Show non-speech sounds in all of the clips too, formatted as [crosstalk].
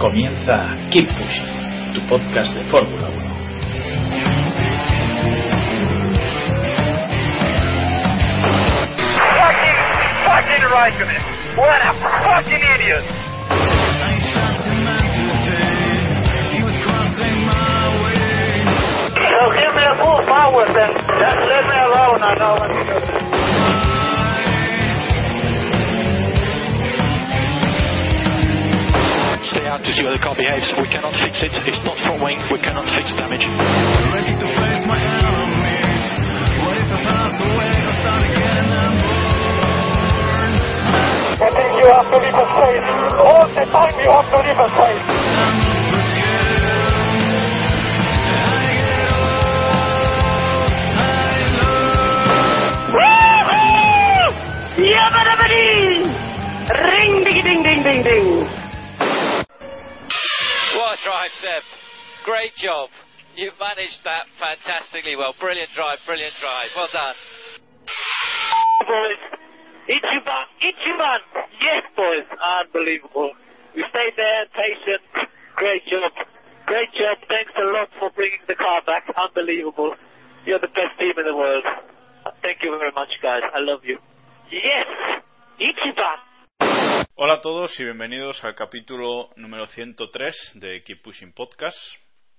Comienza Keep Pushing, tu podcast de Fórmula 1. Fucking, fucking Raikkonen. What a fucking idiot. So give me a full power then. Just let me alone, I know what to do. Stay out to see how the car behaves. We cannot fix it. It's not front wing. We cannot fix damage. I think you have to leave a space. All the time you have to leave a space. Ring ding ding ding ding drive, Seb. Great job. You managed that fantastically well. Brilliant drive, brilliant drive. Well done. boys. Ichiban, Ichiban. Yes, boys. Unbelievable. We stayed there, patient. Great job. Great job. Thanks a lot for bringing the car back. Unbelievable. You're the best team in the world. Thank you very much, guys. I love you. Yes, Ichiban. Hola a todos y bienvenidos al capítulo número 103 de Keep Pushing Podcast.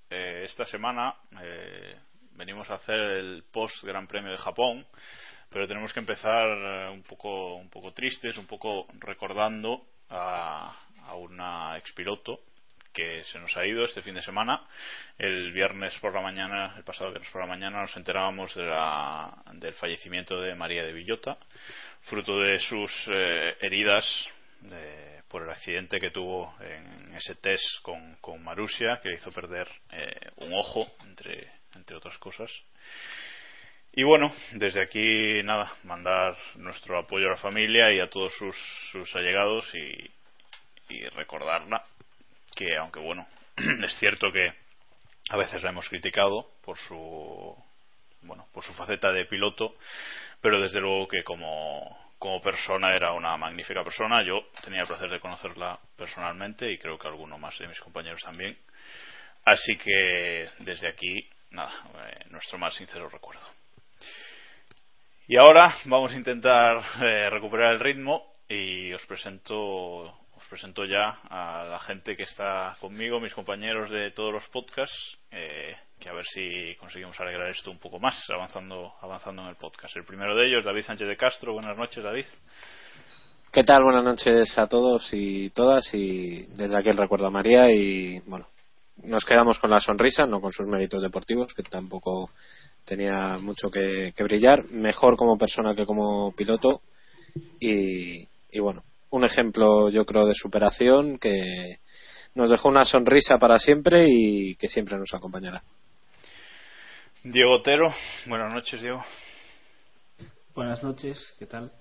Eh, esta semana eh, venimos a hacer el post Gran Premio de Japón, pero tenemos que empezar eh, un poco un poco tristes, un poco recordando a, a una expiloto que se nos ha ido este fin de semana. El viernes por la mañana, el pasado viernes por la mañana, nos enterábamos de la, del fallecimiento de María de Villota, fruto de sus eh, heridas de- por el accidente que tuvo en ese test con, con Marusia, que le hizo perder eh, un ojo, entre, entre otras cosas. Y bueno, desde aquí, nada, mandar nuestro apoyo a la familia y a todos sus, sus allegados y, y recordarla que, aunque bueno, [clears throat] es cierto que a veces la hemos criticado por su, bueno, por su faceta de piloto, pero desde luego que como, como persona era una magnífica persona. Yo tenía el placer de conocerla personalmente y creo que alguno más de mis compañeros también. Así que desde aquí, nada, eh, nuestro más sincero recuerdo. Y ahora vamos a intentar eh, recuperar el ritmo y os presento presento ya a la gente que está conmigo, mis compañeros de todos los podcasts, eh, que a ver si conseguimos alegrar esto un poco más, avanzando avanzando en el podcast. El primero de ellos, David Sánchez de Castro. Buenas noches, David. ¿Qué tal? Buenas noches a todos y todas y desde aquí el recuerdo a María y bueno, nos quedamos con la sonrisa, no con sus méritos deportivos, que tampoco tenía mucho que, brillar, mejor como persona que como piloto y, y bueno, un ejemplo yo creo de superación que nos dejó una sonrisa para siempre y que siempre nos acompañará. Diego Otero. Buenas noches, Diego. Buenas noches, ¿qué tal?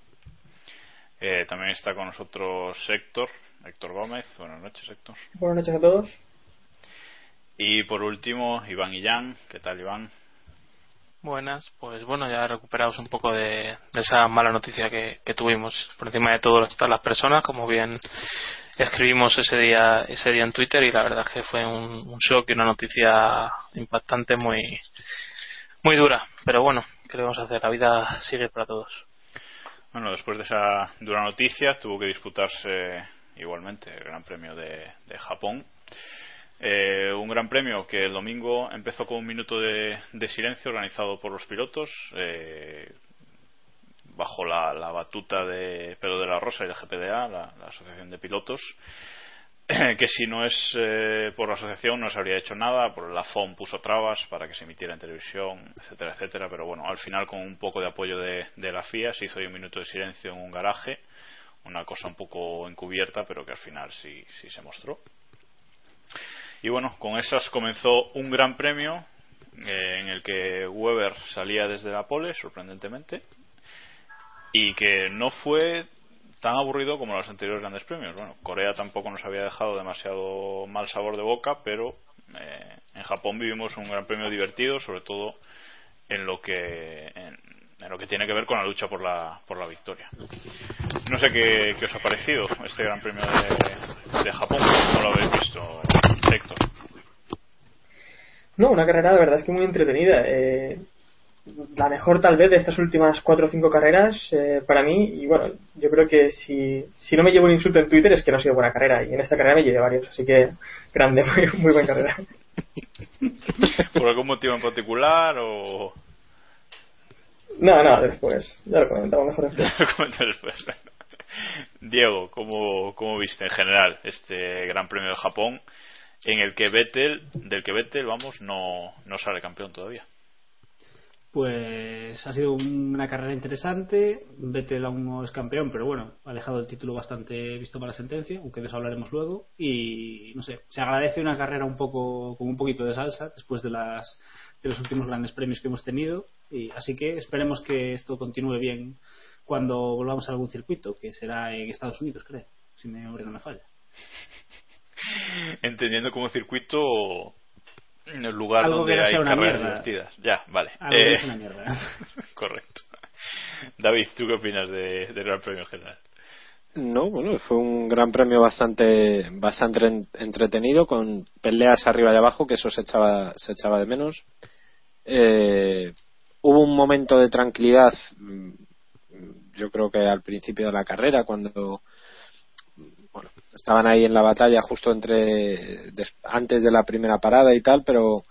Eh, también está con nosotros Héctor, Héctor Gómez. Buenas noches, Héctor. Buenas noches a todos. Y por último, Iván Illán. ¿Qué tal, Iván? Buenas, pues bueno, ya recuperados un poco de, esa mala noticia que, tuvimos. Por encima de todo están las personas, como bien escribimos ese día ese día en Twitter y la verdad es que fue un, shock y una noticia impactante muy muy dura. Pero bueno, ¿qué le vamos a hacer? La vida sigue para todos. Bueno, después de esa dura noticia, tuvo que disputarse igualmente el Gran Premio de Japón. Eh, un gran premio que el domingo empezó con un minuto de, silencio organizado por los pilotos, eh, bajo la, batuta de Pedro de la Rosa y la GPDA, la, la Asociación de Pilotos, [clears throat] que si no es eh, por la asociación no se habría hecho nada, por la FOM puso trabas para que se emitiera en televisión, etcétera, etcétera, pero bueno, al final con un poco de apoyo de, de la FIA se hizo un minuto de silencio en un garaje, una cosa un poco encubierta, pero que al final sí, sí se mostró. Y bueno, con esas comenzó un gran premio eh, en el que Weber salía desde la pole, sorprendentemente, y que no fue tan aburrido como los anteriores grandes premios. Bueno, Corea tampoco nos había dejado demasiado mal sabor de boca, pero eh, en Japón vivimos un gran premio divertido, sobre todo en lo que en, en, lo que tiene que ver con la lucha por la por la victoria. No sé qué, os ha parecido este gran premio de, Japón, ¿cómo lo habéis visto, Héctor? No, una carrera de verdad es que muy entretenida. Eh, la mejor tal vez de estas últimas cuatro o cinco carreras eh, para mí y bueno yo creo que si, si no me llevo un insulto en Twitter es que no ha sido buena carrera y en esta carrera me llevé varios así que grande [laughs] muy, muy buena carrera [laughs] ¿por algún motivo en particular o...? no, no, después ya lo comentamos mejor [laughs] después, después. Diego, ¿cómo, ¿cómo viste en general este Gran Premio de Japón en el que Vettel, del que Vettel, vamos, no, no sale campeón todavía? Pues ha sido una carrera interesante. Vettel aún no es campeón, pero bueno, ha dejado el título bastante visto para la sentencia, aunque de eso hablaremos luego. Y no sé, se agradece una carrera un poco con un poquito de salsa después de las de los últimos grandes premios que hemos tenido. Y así que esperemos que esto continúe bien cuando volvamos a algún circuito, que será en Estados Unidos, creo, si memoria no me falla. [laughs] Entendiendo como circuito en el lugar Algo donde que no hay sea una carreras mierda. divertidas. Ya, vale. Algo que Eh, no sea una mierda. [laughs] correcto. David, ¿tú qué opinas de, del Gran Premio en general? No, bueno, fue un gran premio bastante bastante en- entretenido con peleas arriba y abajo que eso se echaba se echaba de menos. Eh, hubo un momento de tranquilidad, mm, yo creo que al principio de la carrera cuando estaban ahí en la batalla justo entre antes de la primera parada y tal, pero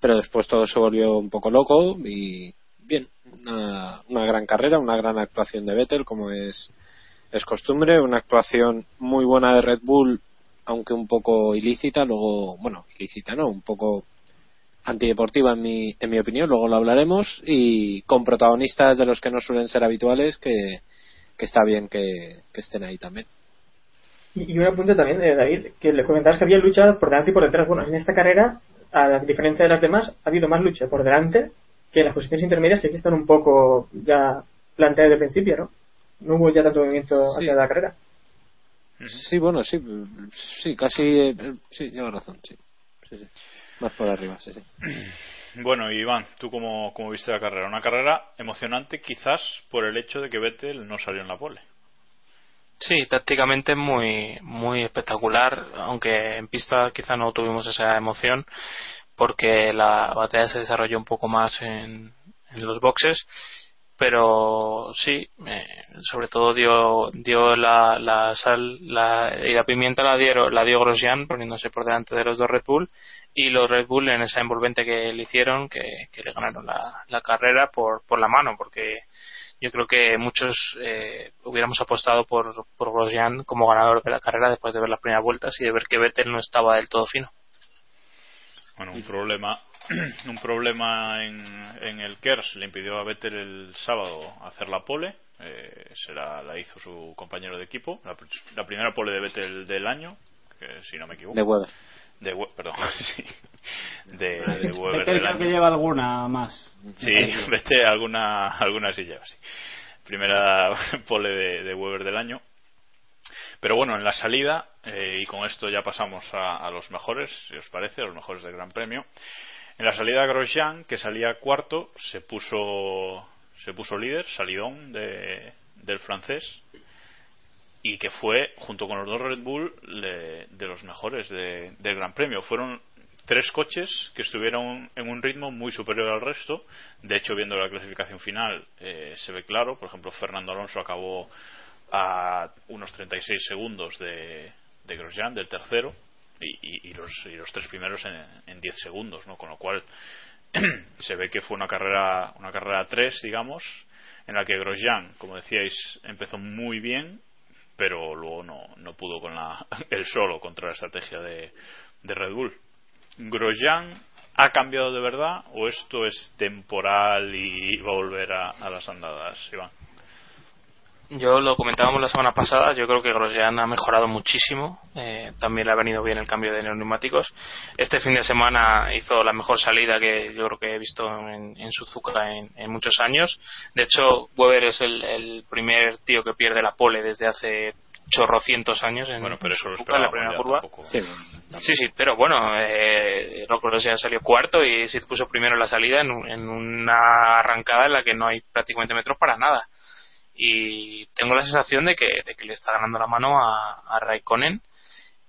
pero después todo se volvió un poco loco y bien, una, gran carrera, una gran actuación de Vettel como es es costumbre, una actuación muy buena de Red Bull, aunque un poco ilícita, luego, bueno, ilícita no, un poco antideportiva en mi, en mi opinión, luego lo hablaremos, y con protagonistas de los que no suelen ser habituales, que, que está bien que estén ahí también. Y, y un apunte también de David, que le comentabas que había lucha por delante y por detrás. Bueno, en esta carrera, a diferencia de las demás, ha habido más lucha por delante que en las posiciones intermedias que aquí están un poco ya planteadas de principio, ¿no? No hubo ya tanto movimiento Sí. hacia la carrera. Sí, bueno, sí, sí, casi, eh, sí, lleva razón, sí. sí, sí. Más por arriba, sí, sí. [clears throat] Bueno, Iván, ¿tú cómo, cómo viste la carrera? Una carrera emocionante quizás por el hecho de que Vettel no salió en la pole. Sí, tácticamente muy, muy espectacular, aunque en pista quizá no tuvimos esa emoción porque la batalla se desarrolló un poco más en, en los boxes, pero sí, eh, sobre todo dio, dio la, la sal la, y la pimienta la, dieron, la dio Grosjean poniéndose por delante de los dos Red Bull y los Red Bull en esa envolvente que le hicieron que, que le ganaron la, la carrera por, por la mano porque yo creo que muchos eh, hubiéramos apostado por, por Grosjean como ganador de la carrera después de ver las primeras vueltas y de ver que Vettel no estaba del todo fino. Bueno, un problema, [clears throat] un problema en, en el KERS le impidió a Vettel el sábado hacer la pole. Eh, se la, la hizo su compañero de equipo. La, la primera pole de Vettel del año, que si no me equivoco. De Weber. De perdón, [laughs] sí. De, de Weber del creo que año. lleva alguna más. Sí, vete [laughs] alguna, alguna sí lleva, sí. Primera [laughs] pole de, de Weber del año. Pero bueno, en la salida, eh, y con esto ya pasamos a, a los mejores, si os parece, a los mejores del Gran Premio. En la salida Grosjean, que salía cuarto, se puso, se puso líder, salidón de, del francés, y que fue, junto con los dos Red Bull, le- de los mejores de- del Gran Premio. Fueron tres coches que estuvieron en un ritmo muy superior al resto. De hecho, viendo la clasificación final, eh, se ve claro. Por ejemplo, Fernando Alonso acabó a unos 36 segundos de, de Grosjean, del tercero, y, y, los, y los tres primeros en, en 10 segundos, ¿no? Con lo cual [clears throat] se ve que fue una carrera una carrera 3, digamos, en la que Grosjean, como decíais, empezó muy bien, pero luego no, no pudo con la, [laughs] el solo contra la estrategia de, Red Bull. Grosjean ha cambiado de verdad o esto es temporal y va a volver a, a las andadas, Iván? Yo lo comentábamos la semana pasada, yo creo que Grosjean ha mejorado muchísimo, eh, también le ha venido bien el cambio de neumáticos. Este fin de semana hizo la mejor salida que yo creo que he visto en, en Suzuka en, en, muchos años. De hecho, Weber es el, el, primer tío que pierde la pole desde hace chorrocientos años en, bueno, pero eso Suzuka, en la primera curva. Sí, sí, sí, pero bueno, eh, Grosjean salió cuarto y se puso primero en la salida en, en una arrancada en la que no hay prácticamente metros para nada y tengo la sensación de que, de que le está ganando la mano a, a Raikkonen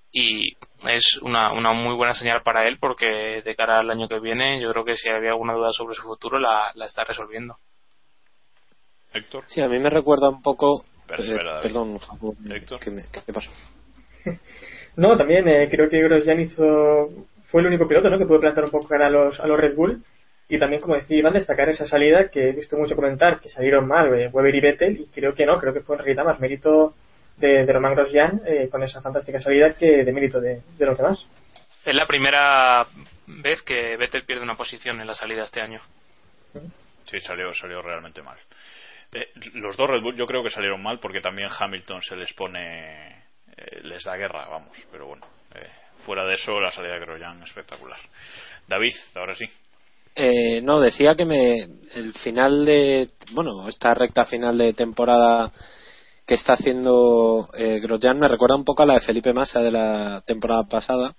y es una, una muy buena señal para él porque de cara al año que viene yo creo que si había alguna duda sobre su futuro la, la está resolviendo. Héctor. Sí, a mí me recuerda un poco... Espera, eh, perdón, Héctor. ¿qué, me, ¿qué pasó? [laughs] no, también eh, creo que Grosjean hizo... Fue el único piloto ¿no? que pudo plantar un poco cara a los, a los Red Bull y también, como decía Iván, destacar esa salida que he visto mucho comentar que salieron mal eh, Weber y Vettel, y creo que no, creo que fue en realidad más mérito de, de Román Grosjean eh, con esa fantástica salida que de mérito de, de los demás. Es la primera vez que Vettel pierde una posición en la salida este año. Sí, salió, salió realmente mal. Eh, los dos Red Bull yo creo que salieron mal porque también Hamilton se les pone, eh, les da guerra, vamos, pero bueno, eh, fuera de eso la salida de Grosjean espectacular. David, ahora sí. Eh, no, decía que me el final de bueno esta recta final de temporada que está haciendo eh, Grosjean me recuerda un poco a la de Felipe Massa de la temporada pasada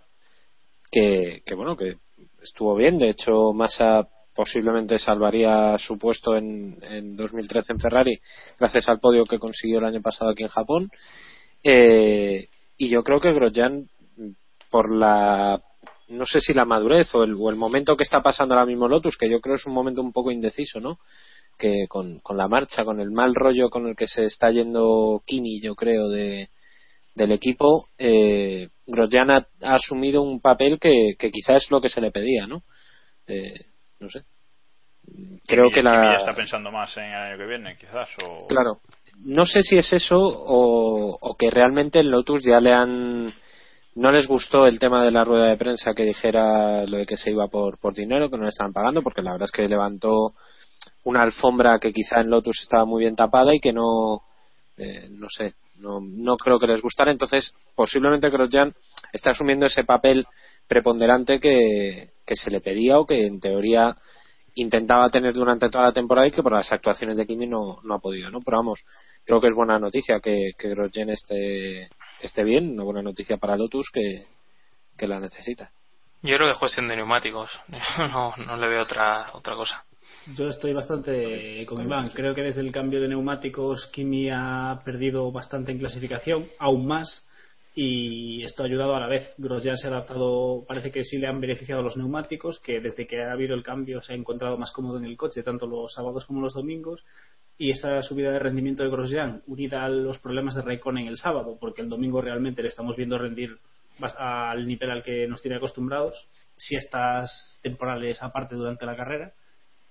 que, bueno que estuvo bien. De hecho Massa posiblemente salvaría su puesto en, en 2013 en Ferrari gracias al podio que consiguió el año pasado aquí en Japón. Eh, y yo creo que Grosjean por la no sé si la madurez o el, o el, momento que está pasando ahora mismo Lotus, que yo creo es un momento un poco indeciso, ¿no? Que con, con la marcha, con el mal rollo con el que se está yendo Kimi, yo creo, de, del equipo, eh, Grosjean ha, ha, asumido un papel que, que quizás es lo que se le pedía, ¿no? Eh, no sé. Creo Kimi, que la. Kimi ya está pensando más en el año que viene, quizás. O... Claro. No sé si es eso o, o que realmente en Lotus ya le han no les gustó el tema de la rueda de prensa que dijera lo de que se iba por, por dinero, que no le estaban pagando, porque la verdad es que levantó una alfombra que quizá en Lotus estaba muy bien tapada y que no, eh, no sé, no, no creo que les gustara. Entonces, posiblemente Grosjean está asumiendo ese papel preponderante que, que se le pedía o que en teoría intentaba tener durante toda la temporada y que por las actuaciones de Kimi no, no ha podido, ¿no? Pero vamos, creo que es buena noticia que, que Grosjean esté, esté bien, una buena noticia para Lotus que, que la necesita. Yo creo que es cuestión de neumáticos, [laughs] no, no le veo otra, otra cosa. Yo estoy bastante con Iván. Creo que desde el cambio de neumáticos Kimi ha perdido bastante en clasificación, aún más, y esto ha ayudado a la vez. Grosjean se ha adaptado, parece que sí le han beneficiado los neumáticos, que desde que ha habido el cambio se ha encontrado más cómodo en el coche, tanto los sábados como los domingos, y esa subida de rendimiento de Grosjean, unida a los problemas de Raikkonen el sábado, porque el domingo realmente le estamos viendo rendir al nivel al que nos tiene acostumbrados, siestas temporales aparte durante la carrera,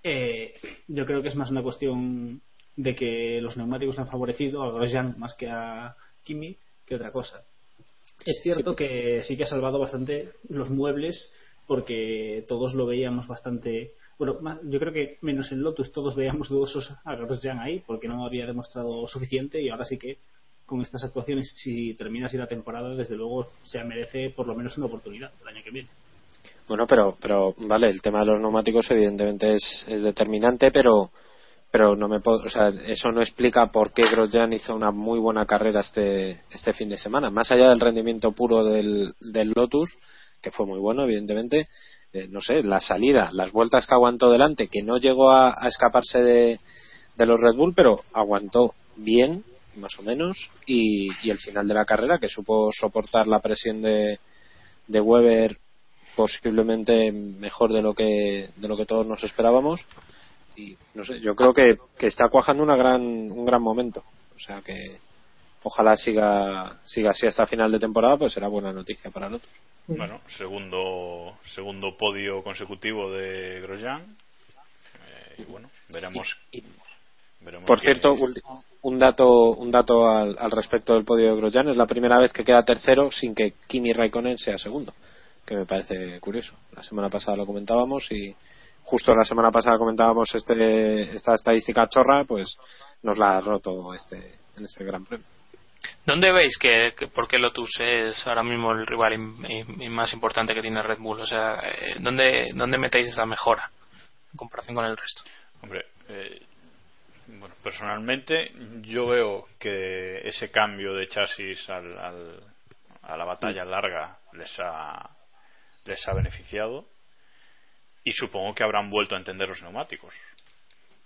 eh, yo creo que es más una cuestión de que los neumáticos han favorecido a Grosjean más que a Kimi que otra cosa. Es cierto sí. que sí que ha salvado bastante los muebles porque todos lo veíamos bastante bueno, yo creo que menos en Lotus todos veíamos dudosos a Grosjean ahí porque no había demostrado suficiente y ahora sí que con estas actuaciones si termina así la temporada desde luego se merece por lo menos una oportunidad el año que viene. Bueno, pero, pero vale, el tema de los neumáticos evidentemente es, es determinante, pero pero no me puedo, o sea, eso no explica por qué Grosjean hizo una muy buena carrera este este fin de semana. Más allá del rendimiento puro del, del Lotus, que fue muy bueno, evidentemente, eh, no sé, la salida, las vueltas que aguantó delante, que no llegó a, escaparse de, de, los Red Bull, pero aguantó bien, más o menos, y, y, el final de la carrera, que supo soportar la presión de, de Weber posiblemente mejor de lo que de lo que todos nos esperábamos y no sé yo creo que, que está cuajando una gran un gran momento. O sea que ojalá siga siga así hasta final de temporada pues será buena noticia para nosotros bueno segundo segundo podio consecutivo de Grosjean. Eh, y bueno veremos, veremos por cierto un dato un dato al, al respecto del podio de Grosjean. Es la primera vez que queda tercero sin que Kimi Raikkonen sea segundo que me parece curioso. La semana pasada lo comentábamos y justo la semana pasada comentábamos este esta estadística chorra pues nos la ha roto este en este gran premio ¿Dónde veis que, que por qué Lotus es ahora mismo el rival más importante que tiene Red Bull? O sea, eh, ¿dónde, ¿dónde metéis esa mejora en comparación con el resto? Hombre, eh, bueno, personalmente yo veo que ese cambio de chasis al, al- a la batalla larga les ha, les ha beneficiado y supongo que habrán vuelto a entender los neumáticos.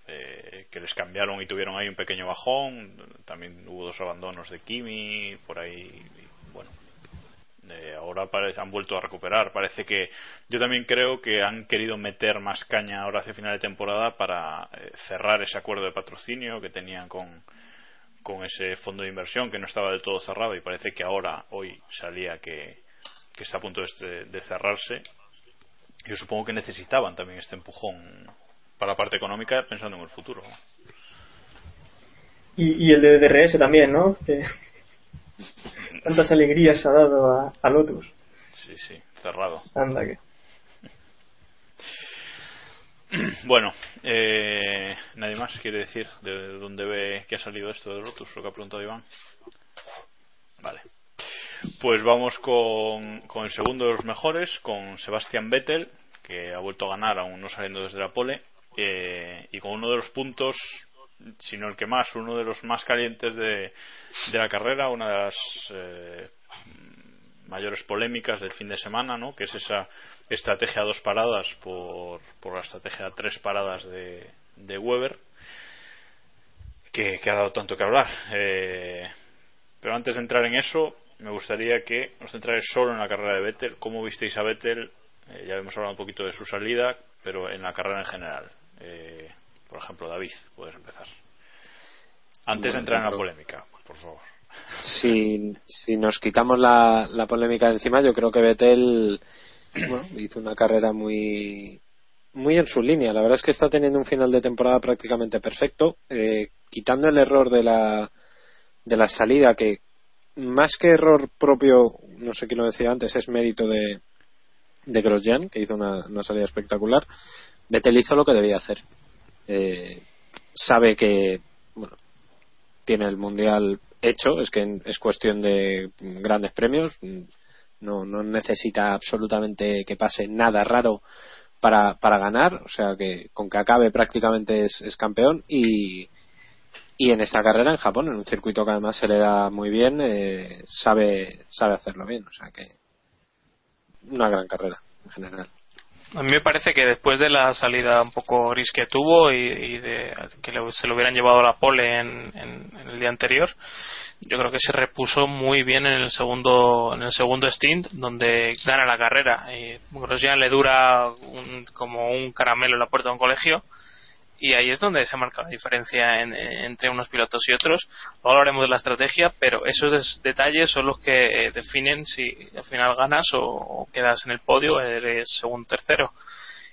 Eh, que les cambiaron y tuvieron ahí un pequeño bajón. También hubo dos abandonos de Kimi por ahí. bueno, eh, ahora han vuelto a recuperar. Parece que yo también creo que han querido meter más caña ahora hacia final de temporada para eh, cerrar ese acuerdo de patrocinio que tenían con, con ese fondo de inversión que no estaba del todo cerrado y parece que ahora, hoy, salía que, que está a punto de, de cerrarse. Yo supongo que necesitaban también este empujón para la parte económica pensando en el futuro. Y, y el de DRS también, ¿no? Que [laughs] tantas alegrías ha dado a, a Lotus. Sí, sí, cerrado. Anda que. [clears throat] Bueno, eh, nadie más quiere decir de dónde ve que ha salido esto de Lotus, lo que ha preguntado Iván. Vale. Pues vamos con, con el segundo de los mejores, con Sebastián Vettel, que ha vuelto a ganar, aún no saliendo desde la pole, eh, y con uno de los puntos, si no el que más, uno de los más calientes de, de la carrera, una de las eh, mayores polémicas del fin de semana, ¿no? que es esa estrategia a dos paradas por, por la estrategia a tres paradas de, de Weber, que, que ha dado tanto que hablar. Eh, pero antes de entrar en eso, me gustaría que os centrarais solo en la carrera de Vettel. ¿Cómo visteis a Vettel? Eh, ya hemos hablado un poquito de su salida, pero en la carrera en general. Eh, por ejemplo, David, puedes empezar. Antes de entrar en la polémica, por favor. si, si nos quitamos la, la polémica de encima, yo creo que Vettel bueno, hizo una carrera muy muy en su línea. La verdad es que está teniendo un final de temporada prácticamente perfecto, eh, quitando el error de la de la salida que más que error propio, no sé quién lo decía antes, es mérito de de Grosjean, que hizo una, salida espectacular. Vettel hizo lo que debía hacer. Eh, sabe que bueno, tiene el mundial hecho, es que es cuestión de grandes premios, no, no necesita absolutamente que pase nada raro para, para ganar, o sea que con que acabe prácticamente es, es campeón y, y en esta carrera en Japón, en un circuito que además se le da muy bien, eh, sabe, sabe hacerlo bien, o sea que una gran carrera en general. A mí me parece que después de la salida un poco gris que tuvo y, de que le- se lo hubieran llevado la pole en, el día anterior, yo creo que se repuso muy bien en el segundo en el segundo stint donde gana la carrera. Y Grosjean le dura un- como un caramelo en la puerta de un colegio y ahí es donde se marca la diferencia en- en- entre unos pilotos y otros. Luego hablaremos de la estrategia, pero esos detalles son los que eh, definen si al final ganas o, quedas en el podio, eres segundo tercero.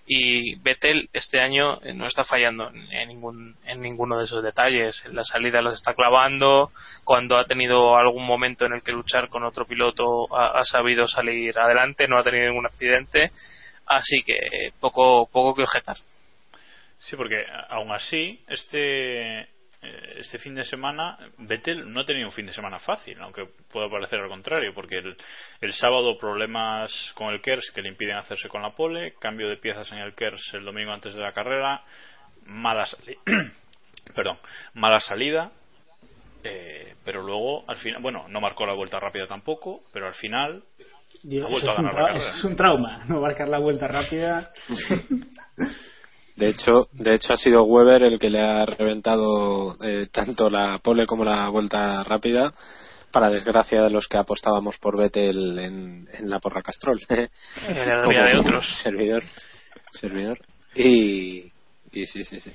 Y Vettel este año eh, no está fallando en, ningún, en ninguno de esos detalles. En la salida los está clavando. Cuando ha tenido algún momento en el que luchar con otro piloto, ha, ha sabido salir adelante, no ha tenido ningún accidente. Así que poco, poco que objetar. Sí, porque aún así, este, eh, este fin de semana, Vettel no ha tenido un fin de semana fácil, aunque pueda parecer al contrario, porque el, el sábado problemas con el KERS que le impiden hacerse con la pole, cambio de piezas en el KERS el domingo antes de la carrera, mala, sali- [clears throat] perdón, mala salida, eh, pero luego, al final, bueno, no marcó la vuelta rápida tampoco, pero al final Dios, ha vuelto a ganar la carrera. eso es un trauma, no marcar la vuelta rápida. [laughs] De hecho, de hecho ha sido Weber el que le ha reventado eh, tanto la pole como la vuelta rápida para desgracia de los que apostábamos por Vettel en, en la porra Castrol. [laughs] En la vida de otros. Servidor. Servidor. Y, y sí, sí, sí.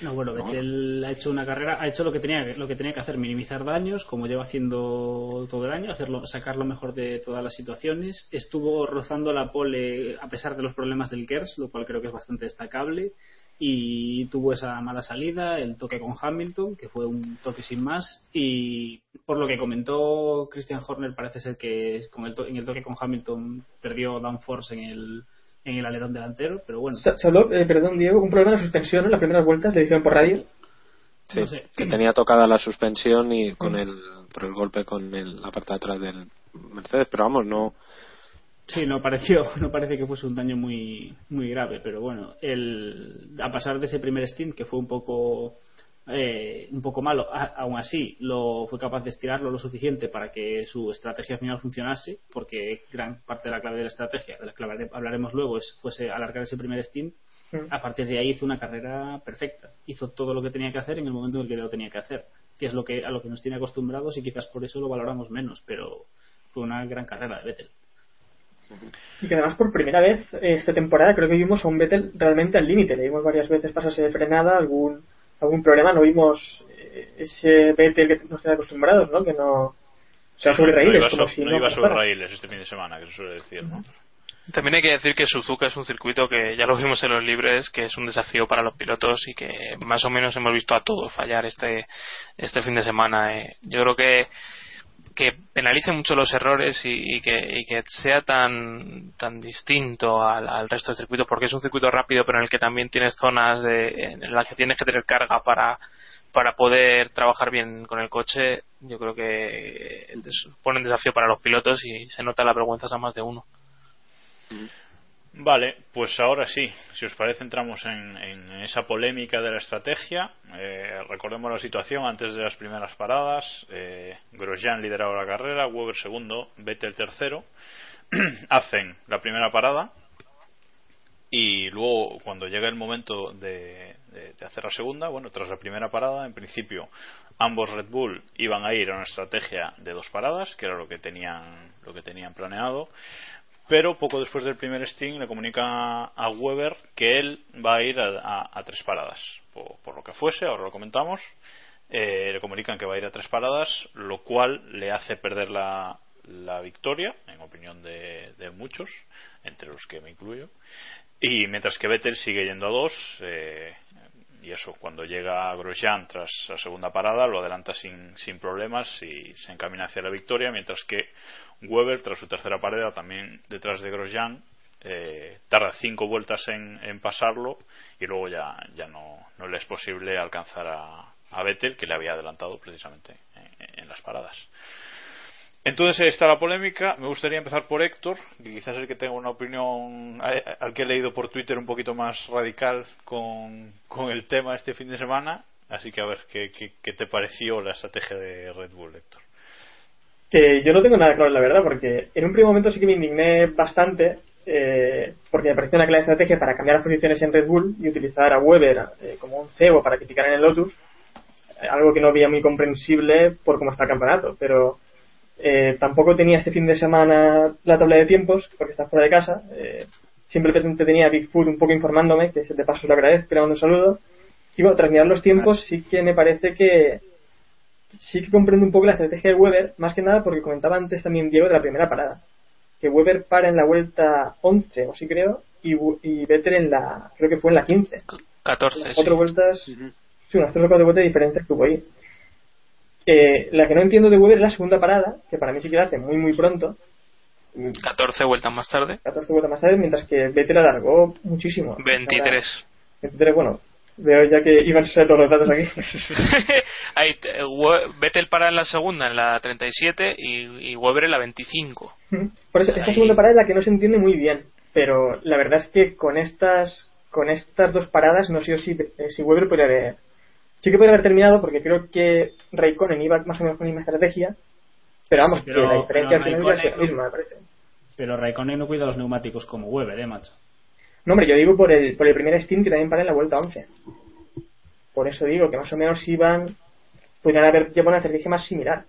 No, bueno, Vettel ha hecho una carrera, ha hecho lo que tenía lo que tenía que hacer, minimizar daños, como lleva haciendo todo el año, hacerlo, sacar lo mejor de todas las situaciones. Estuvo rozando la pole a pesar de los problemas del Kers, lo cual creo que es bastante destacable. Y tuvo esa mala salida, el toque con Hamilton, que fue un toque sin más. Y por lo que comentó Christian Horner, parece ser que con el en el toque con Hamilton perdió downforce en el en el alerón delantero, pero bueno. Se, se habló, eh, perdón Diego, un problema de suspensión en las primeras vueltas, le dijeron por radio. Sí, No sé. que tenía tocada la suspensión y con el por el golpe con el, la parte de atrás del Mercedes, pero vamos, no Sí, no pareció, [laughs] no parece que fuese un daño muy, muy grave, pero bueno, el, a pasar de ese primer stint que fue un poco, eh, un poco malo, a- aún así lo fue capaz de estirarlo lo suficiente para que su estrategia final funcionase, porque gran parte de la clave de la estrategia, de la que hablaré- hablaremos luego, es fuese alargar ese primer stint. Mm. A partir de ahí hizo una carrera perfecta, hizo todo lo que tenía que hacer en el momento en el que lo tenía que hacer, que es lo que a lo que nos tiene acostumbrados y quizás por eso lo valoramos menos, pero fue una gran carrera de Vettel. Y que además por primera vez esta temporada creo que vimos a un Vettel realmente al límite. Le vimos varias veces pasarse de frenada, algún algún problema. No vimos eh, ese Vettel que nos tiene acostumbrados, ¿no? Que no... O sea, sobre no raíles, iba, como so- si no no iba sobre raíles este fin de semana, que se suele decir, ¿no? También hay que decir que Suzuka es un circuito que ya lo vimos en los libres, que es un desafío para los pilotos y que más o menos hemos visto a todos fallar este, este fin de semana. eh. Yo creo que que penalice mucho los errores y, y que, y que sea tan tan distinto al, resto del circuito porque es un circuito rápido pero en el que también tienes zonas de, en las que tienes que tener carga para para poder trabajar bien con el coche yo creo que supone un desafío para los pilotos y se nota la vergüenza a más de uno Vale, pues ahora sí, si os parece entramos en, en esa polémica de la estrategia. Eh, recordemos la situación antes de las primeras paradas. Eh, Grosjean lideraba la carrera, Weber segundo, Vettel tercero. [clears throat] Hacen la primera parada y luego cuando llega el momento de, de- de hacer la segunda, bueno, tras la primera parada, en principio ambos Red Bull iban a ir a una estrategia de dos paradas, que era lo que tenían, lo que tenían planeado pero poco después del primer Sting le comunica a Weber que él va a ir a, a- tres paradas. Por, por lo que fuese, ahora lo comentamos Eh, le comunican que va a ir a tres paradas lo cual le hace perder la, la victoria en opinión de, de muchos entre los que me incluyo. Y mientras que Vettel sigue yendo a dos eh, y eso cuando llega Grosjean tras la segunda parada lo adelanta sin, sin problemas y se encamina hacia la victoria mientras que Weber tras su tercera parada también detrás de Grosjean eh, tarda cinco vueltas en, en pasarlo y luego ya, ya no, no le es posible alcanzar a, Vettel que le había adelantado precisamente en, en las paradas entonces está la polémica. Me gustaría empezar por Héctor, que quizás es el que tenga una opinión a- al que he leído por Twitter un poquito más radical con, con el tema este fin de semana. Así que a ver, ¿qué, qué, qué te pareció la estrategia de Red Bull, Héctor? Que yo no tengo nada claro, la verdad, porque en un primer momento sí que me indigné bastante, eh, porque me pareció una clara estrategia para cambiar las posiciones en Red Bull y utilizar a Weber eh, como un cebo para criticar en el Lotus, eh, algo que no veía muy comprensible por cómo está el campeonato, pero eh, tampoco tenía este fin de semana la tabla de tiempos, porque está fuera de casa, eh, simplemente tenía a Bigfoot un poco informándome, que de paso lo agradezco, le mando un saludo, y bueno, tras mirar los tiempos sí que me parece que sí que comprendo un poco la estrategia de Weber, más que nada porque comentaba antes también Diego de la primera parada. Que Weber para en la vuelta 11, o así creo, y, y Vettel en la, creo que fue en la 15. 14 Las sí. cuatro vueltas, sí, unas tres o cuatro vueltas de diferencia que hubo ahí. Eh, la que no entiendo de Weber es la segunda parada, que para mí sí que la hace muy muy pronto, 14 vueltas más tarde 14 vueltas más tarde, mientras que Vettel alargó muchísimo. 23 23, bueno, veo ya que iban a ser todos los datos aquí. [laughs] Ahí, Vettel para en la segunda en la 37 y, y Weber en la 25 [laughs] Por eso, esta segunda parada es la que no se entiende muy bien. Pero la verdad es que con estas con estas dos paradas no sé si, eh, si Weber podría haber. Sí que podría haber terminado porque creo que Raikkonen iba más o menos con la misma estrategia. Pero vamos, Sí, pero- que la diferencia pero al final iba a ser la misma, me parece. Pero Raikkonen no cuida los neumáticos como Weber, eh, macho. No, hombre, yo digo por el, por el primer Steam que también para en la vuelta 11. Por eso digo que más o menos iban. Podrían haber llevado una estrategia más similar.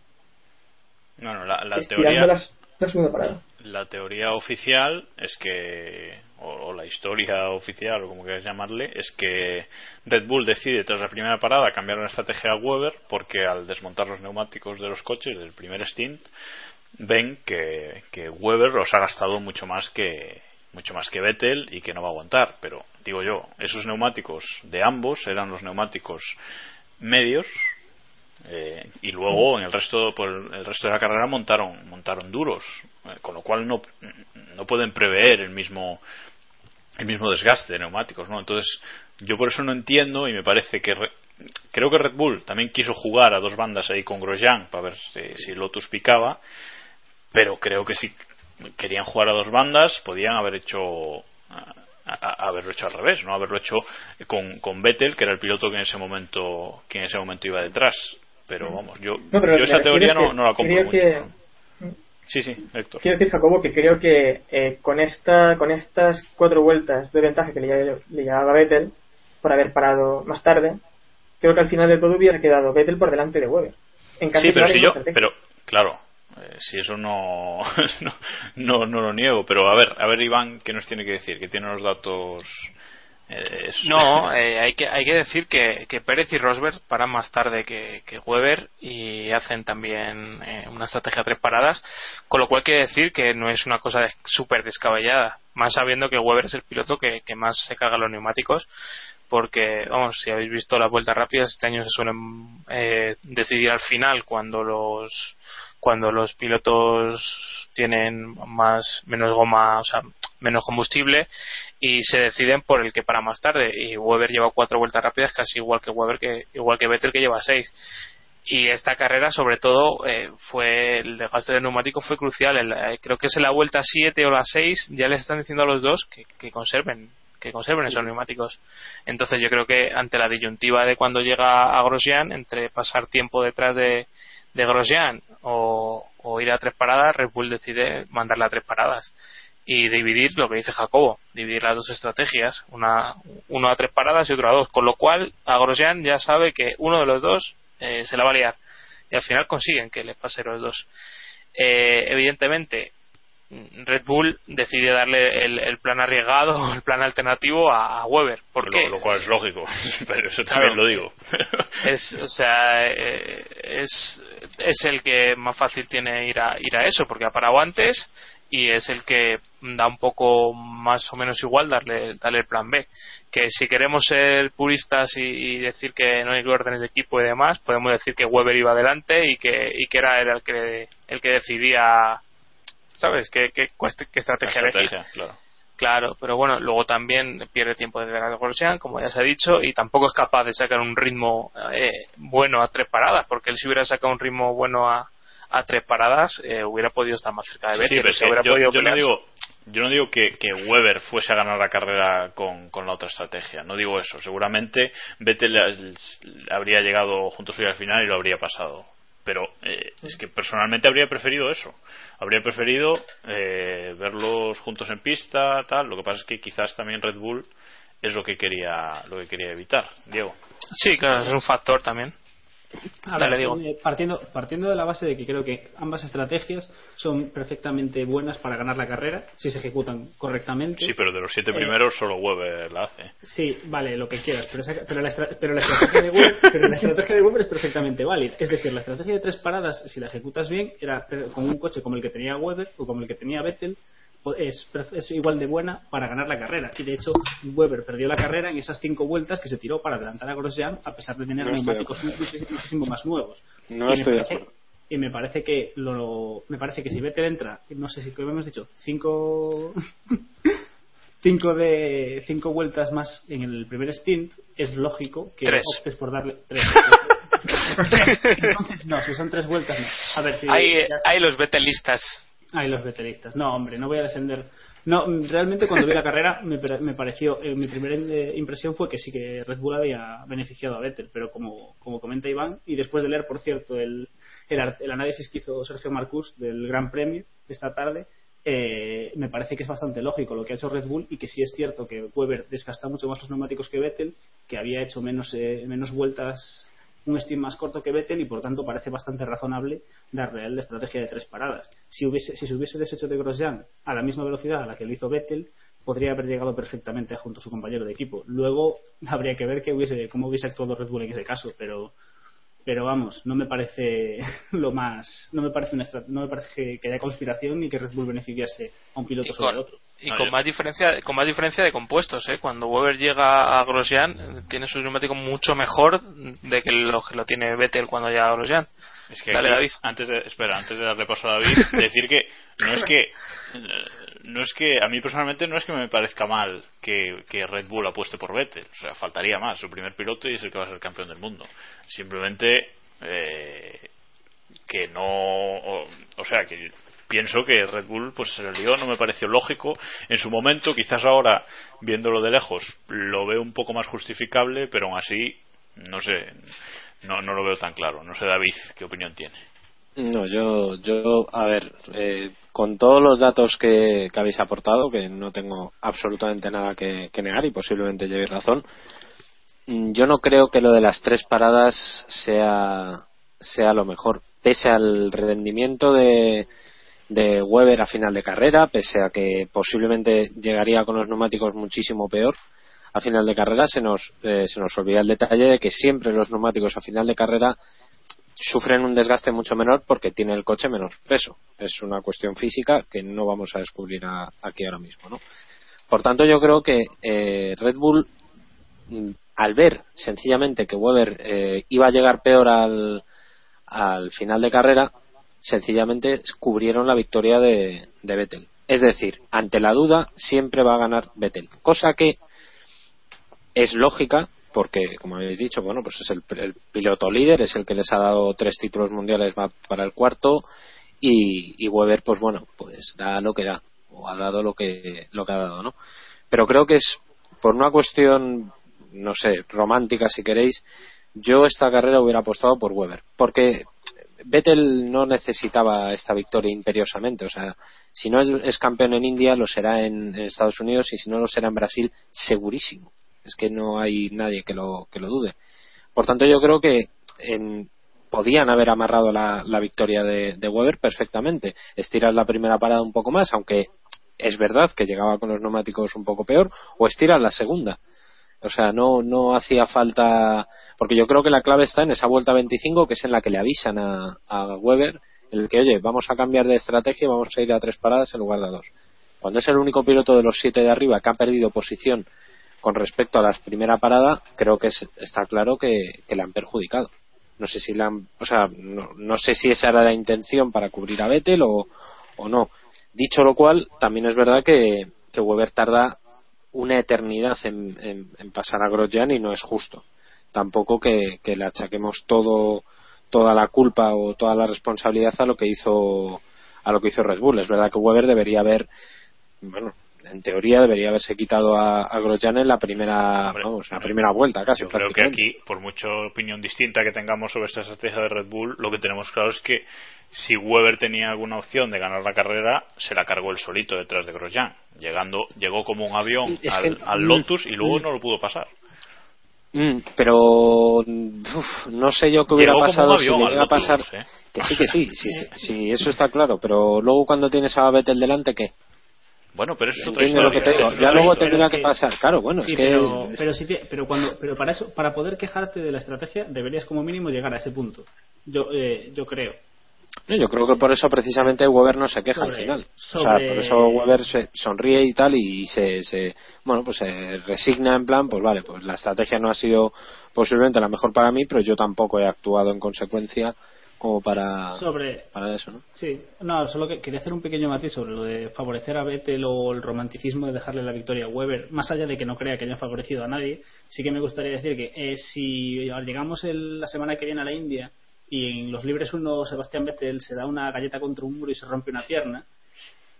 No, no, la, la estirando teoría, las- la segunda parada. la teoría oficial es que, o, la historia oficial, o como quieras llamarle, es que Red Bull decide tras la primera parada cambiar la estrategia a Weber porque al desmontar los neumáticos de los coches del primer stint ven que, que Weber los ha gastado mucho más que mucho más que Vettel y que no va a aguantar. Pero digo yo, esos neumáticos de ambos eran los neumáticos medios eh, y luego en el resto por el resto de la carrera montaron montaron duros con lo cual no no pueden prever el mismo el mismo desgaste de neumáticos no entonces yo por eso no entiendo y me parece que Re- creo que Red Bull también quiso jugar a dos bandas ahí con Grosjean para ver si, si Lotus picaba pero creo que si querían jugar a dos bandas podían haber hecho a- a- haberlo hecho al revés, no haberlo hecho con, con Vettel, que era el piloto que en ese momento que en ese momento iba detrás. Pero vamos, yo, No, pero yo esa teoría no, que no la compro mucho. que- ¿no? Sí, sí, Héctor. Quiero decir, Jacobo, que creo que eh, con esta con estas cuatro vueltas de ventaja que le, le llevaba Vettel por haber parado más tarde, creo que al final de todo hubiera quedado Vettel por delante de Weber. En caso Sí, pero si yo, pero claro, eh, si eso no, [laughs] no, no, no lo niego, pero a ver, a ver Iván, ¿qué nos tiene que decir? Que tiene los datos. Eh, No, [laughs] eh, hay, que, hay que decir que, que Pérez y Rosberg paran más tarde que, que Weber y hacen también eh, una estrategia a tres paradas, con lo cual quiere decir que no es una cosa de- súper descabellada, más sabiendo que Weber es el piloto que, que más se caga los neumáticos, porque, vamos, si habéis visto las vueltas rápidas, este año se suelen eh, decidir al final cuando los cuando los pilotos tienen más menos goma, o sea, menos combustible y se deciden por el que para más tarde. Y Weber lleva cuatro vueltas rápidas casi igual que Weber que igual que Vettel que lleva seis. Y esta carrera sobre todo eh, fue el desgaste del neumático fue crucial. En la- creo que es en la vuelta 7 o la 6 ya les están diciendo a los dos que, que conserven que conserven esos neumáticos. Entonces yo creo que ante la disyuntiva de cuando llega a Grosjean entre pasar tiempo detrás de, de Grosjean o, o ir a tres paradas Red Bull decide mandarle a tres paradas y dividir lo que dice Jacobo, dividir las dos estrategias, una uno a tres paradas y otro a dos, con lo cual a Grosjean ya sabe que uno de los dos eh, se la va a liar y al final consiguen que le pase los dos. Eh, evidentemente Red Bull decide darle el, el plan arriesgado, [laughs] el plan alternativo a, a Weber. ¿Por lo, qué? lo cual es lógico, [laughs] pero eso Claro. también lo digo. [laughs] es o sea eh, es es el que más fácil tiene ir a ir a eso porque ha parado antes y es el que da un poco más o menos igual darle darle el plan B. Que si queremos ser puristas y, y decir que no hay órdenes de equipo y demás podemos decir que Weber iba adelante y que y que era el que el que decidía sabes qué, qué, qué estrategia, estrategia, claro. Claro, pero bueno, luego también pierde tiempo de a Grosjean, como ya se ha dicho, y tampoco es capaz de sacar un ritmo eh, bueno a tres paradas, porque él si hubiera sacado un ritmo bueno a, a tres paradas, eh, hubiera podido estar más cerca de Sí, Vettel, pero o es sea, que hubiera yo, podido yo no digo, yo no digo que, que Weber fuese a ganar la carrera con, con la otra estrategia, no digo eso. Seguramente Vettel habría llegado junto suyo al final y lo habría pasado. Pero eh, es que personalmente habría preferido eso. Habría preferido eh, verlos juntos en pista, tal. Lo que pasa es que quizás también Red Bull es lo que quería, lo que quería evitar. Diego. Sí, claro, es un factor también. A Dale, ver, digo. eh, partiendo, partiendo de la base de que creo que ambas estrategias son perfectamente buenas para ganar la carrera si se ejecutan correctamente. Sí, pero de los siete Eh, primeros solo Weber la hace. Sí, vale, lo que quieras, pero, esa- pero la, pero la estrategia de Weber, pero la estrategia de Weber es perfectamente válida. Es decir, la estrategia de tres paradas, si la ejecutas bien, era eh, con un coche como el que tenía Weber o como el que tenía Vettel, es, igual de buena para ganar la carrera. Y de hecho, Weber perdió la carrera en esas cinco vueltas que se tiró para adelantar a Grosjean, a pesar de tener No neumáticos muchísimo, muchísimo más nuevos. No Y me estoy de parece- acuerdo. Y me parece que lo, me parece que si Vettel entra, no sé si hemos dicho, cinco [laughs] cinco de cinco vueltas más en el primer stint, es lógico que Tres. optes por darle tres. [laughs] Entonces, no, si son tres vueltas, no. A ver si Hay, ya- hay los betelistas. Hay los vetelistas. No, hombre, no voy a defender. No, realmente cuando vi la carrera me, me pareció, eh, mi primera eh, impresión fue que sí que Red Bull había beneficiado a Vettel, pero como, como comenta Iván, y después de leer, por cierto, el, el, el análisis que hizo Sergio Marcus del Gran Premio esta tarde, eh, me parece que es bastante lógico lo que ha hecho Red Bull y que sí es cierto que Weber desgasta mucho más los neumáticos que Vettel, que había hecho menos, eh, menos vueltas un steam más corto que Vettel y por tanto parece bastante razonable darle a él la estrategia de tres paradas. Si, hubiese, si se hubiese deshecho de Grosjean a la misma velocidad a la que lo hizo Vettel, podría haber llegado perfectamente junto a su compañero de equipo. Luego habría que ver que hubiese, cómo hubiese actuado Red Bull en ese caso, pero pero vamos, no me parece [laughs] lo más, no me parece una no me parece que, haya conspiración ni que Red Bull beneficiase a un piloto sobre otro. Y con más diferencia, con más diferencia de compuestos, ¿eh? Cuando Weber llega a Grosjean tiene su neumático mucho mejor de que lo que lo tiene Vettel cuando llega a Grosjean. Es que David. antes de, espera, antes de darle paso a David, [laughs] decir que no es que no es que a mí personalmente no es que me parezca mal que, Red Bull apueste por Vettel, o sea, faltaría más, su primer piloto y es el que va a ser campeón del mundo. Simplemente eh, que no, o, sea, que pienso que Red Bull pues se le no me pareció lógico en su momento, quizás ahora viéndolo de lejos lo veo un poco más justificable, pero aún así no sé, no, no lo veo tan claro. No sé David qué opinión tiene. No, yo, yo, a ver, eh, con todos los datos que, habéis aportado, que no tengo absolutamente nada que, negar y posiblemente llevéis razón, mm, yo no creo que lo de las tres paradas sea, sea lo mejor, pese al rendimiento de, de Weber a final de carrera, pese a que posiblemente llegaría con los neumáticos muchísimo peor a final de carrera, se nos, eh, se nos olvida el detalle de que siempre los neumáticos a final de carrera sufren un desgaste mucho menor porque tiene el coche menos peso. Es una cuestión física que no vamos a descubrir aquí ahora mismo. ¿no? Por tanto, yo creo que eh, Red Bull, mm, al ver sencillamente que Weber eh, iba a llegar peor al, al final de carrera, sencillamente cubrieron la victoria de, de Vettel. Es decir, ante la duda siempre va a ganar Vettel. Cosa que es lógica porque, como habéis dicho, bueno, pues es el, piloto líder, es el que les ha dado tres títulos mundiales, va para el cuarto, y, Weber, pues bueno, pues da lo que da, o ha dado lo que, lo que ha dado, ¿no? Pero creo que es por una cuestión, no sé, romántica si queréis, yo esta carrera hubiera apostado por Weber, porque Vettel no necesitaba esta victoria imperiosamente, o sea, si no es, campeón en India, lo será en Estados Unidos y si no lo será en Brasil, segurísimo es que no hay nadie que lo, que lo dude. Por tanto, yo creo que podían haber amarrado la, victoria de, Weber perfectamente. Estirar la primera parada un poco más, aunque es verdad que llegaba con los neumáticos un poco peor, o estirar la segunda. O sea, no, no hacía falta. Porque yo creo que la clave está en esa vuelta 25, que es en la que le avisan a, a Weber, en el que, oye, vamos a cambiar de estrategia y vamos a ir a tres paradas en lugar de dos. Cuando es el único piloto de los siete de arriba que ha perdido posición con respecto a la primera parada, creo que está claro que, que le han perjudicado. No sé si la o sea, no, sé si esa era la intención para cubrir a Vettel o, o no. Dicho lo cual, también es verdad que, que Weber tarda una eternidad en, en, pasar a Grosjean y no es justo. Tampoco que, que le achaquemos todo toda la culpa o toda la responsabilidad a lo que hizo a lo que hizo Red Bull. Es verdad que Weber debería haber bueno, en teoría debería haberse quitado a, a Grosjean en la primera vamos, la primera vuelta casi. Yo creo que aquí, por mucha opinión distinta que tengamos sobre esta estrategia de Red Bull, lo que tenemos claro es que si Weber tenía alguna opción de ganar la carrera, se la cargó el solito detrás de Grosjean. Llegando, llegó como un avión al, mm, Lotus y luego mm. no lo pudo pasar. Mm, pero no sé yo qué hubiera pasado si llega a pasar. ¿eh? Que sí, que sí, sí, [laughs] sí, eso está claro. Pero luego cuando tienes a Vettel delante, ¿qué? Bueno, pero eso es otra historia. ya luego tendría que pasar, claro, bueno, es pero, que... Pero, sí, pero, cuando, pero para eso, para poder quejarte de la estrategia, deberías como mínimo llegar a ese punto. Yo, eh, yo creo. Yo creo que por eso precisamente Weber no se queja al final. O sea, por eso Weber se sonríe y tal y se, se, bueno, pues se resigna en plan, pues vale, pues la estrategia no ha sido posiblemente la mejor para mí, pero yo tampoco he actuado en consecuencia como para, sobre, para eso, ¿no? Sí, no, solo que quería hacer un pequeño matiz sobre lo de favorecer a Vettel o el romanticismo de dejarle la victoria a Weber, más allá de que no crea que haya favorecido a nadie, sí que me gustaría decir que eh, si llegamos la semana que viene a la India y en los libres uno Sebastián Vettel se da una galleta contra un muro y se rompe una pierna,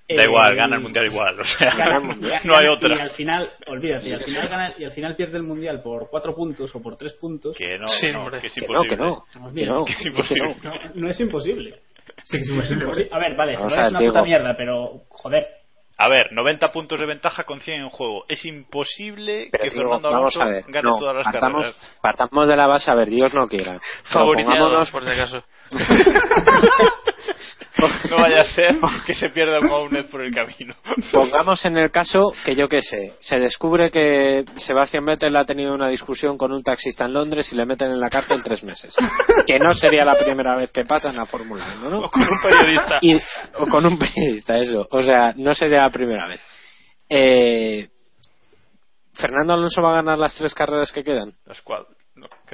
Da igual, gana el mundial igual, o sea, [laughs] no hay otra. Y al final, olvídate, y al final, gana, y al final pierde el mundial por cuatro puntos o por tres puntos. Que no, que, es imposible. no, que no. no, es imposible. Sí, es imposible. A ver, vale, no es una puta mierda, pero joder, A ver, 90 puntos de ventaja con 100 en juego. Es imposible Pero que digo, Fernando vamos Alonso gane no, todas las partamos, carreras. partamos de la base, a ver, Dios no quiera. [laughs] Pero Favoriteado, pongámonos- por si acaso. [laughs] No vaya a ser que se pierda un Mounet por el camino. Pongamos en el caso que yo qué sé, se descubre que Sebastián Vettel ha tenido una discusión con un taxista en Londres y le meten en la cárcel tres meses. Que no sería la primera vez que pasa en la Fórmula 1, ¿no? O con un periodista. Y- o con un periodista, eso. O sea, no sería la primera vez. Eh, ¿Fernando Alonso va a ganar las tres carreras que quedan? Las cuatro.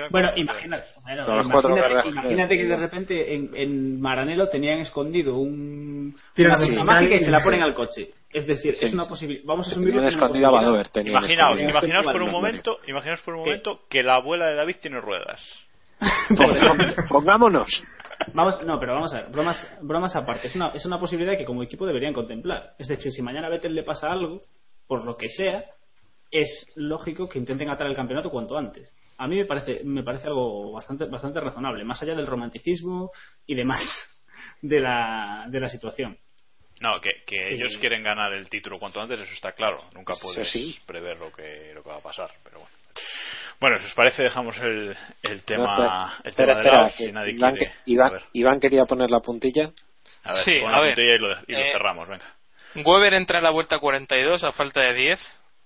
Bueno, imagínate, bueno, Son las cuatro imagínate, que de repente en, en Maranello tenían escondido un, una sí. mágica y se la Sí. ponen al coche. Es decir, Sí. es una posibilidad. Vamos a asumir Tenían escondido a Badoer. tenían Imaginaos, imaginaos por un momento, imaginaos por un momento que la abuela de David tiene ruedas. [laughs] Pongámonos. Vamos, no, pero vamos a ver, bromas, bromas aparte. Es una, es una posibilidad que como equipo deberían contemplar. Es decir, si mañana a Vettel le pasa algo, por lo que sea, es lógico que intenten atar el campeonato cuanto antes. A mí me parece, me parece algo bastante, bastante razonable, más allá del romanticismo y demás [laughs] de la, de la situación. No, que, que Eh, ellos quieren ganar el título cuanto antes, eso está claro. Nunca puedes sí. prever lo que, lo que va a pasar, pero bueno. Bueno, si os parece, dejamos el, el tema, el Espera, tema de espera, que si nadie Iván, quiere. Iván- Iván quería poner la puntilla. a ver, Sí, pon a la ver, puntilla y lo, y lo eh, cerramos, venga. Weber entra a la vuelta 42 a falta de 10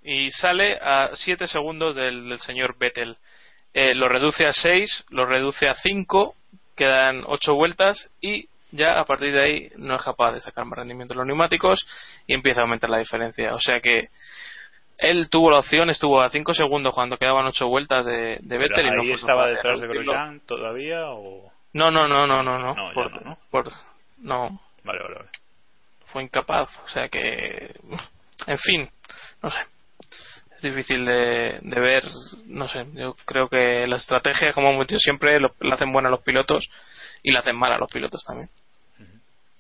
y sale a 7 segundos del, del señor Vettel. Eh, lo reduce a 6, lo reduce a 5, quedan 8 vueltas y ya a partir de ahí no es capaz de sacar más rendimiento de los neumáticos y empieza a aumentar la diferencia. O sea que él tuvo la opción, estuvo a 5 segundos cuando quedaban 8 vueltas de, de Vettel y no fue estaba detrás de. Grosjean todavía o...? No, no, no, no, no, no. Por, no, ¿no? por- no, Vale, vale, vale. fue incapaz. O sea que, en fin, no sé. Es difícil de, de ver, no sé. Yo creo que la estrategia, como hemos dicho siempre, lo, la hacen buena los pilotos y la hacen mal a los pilotos también.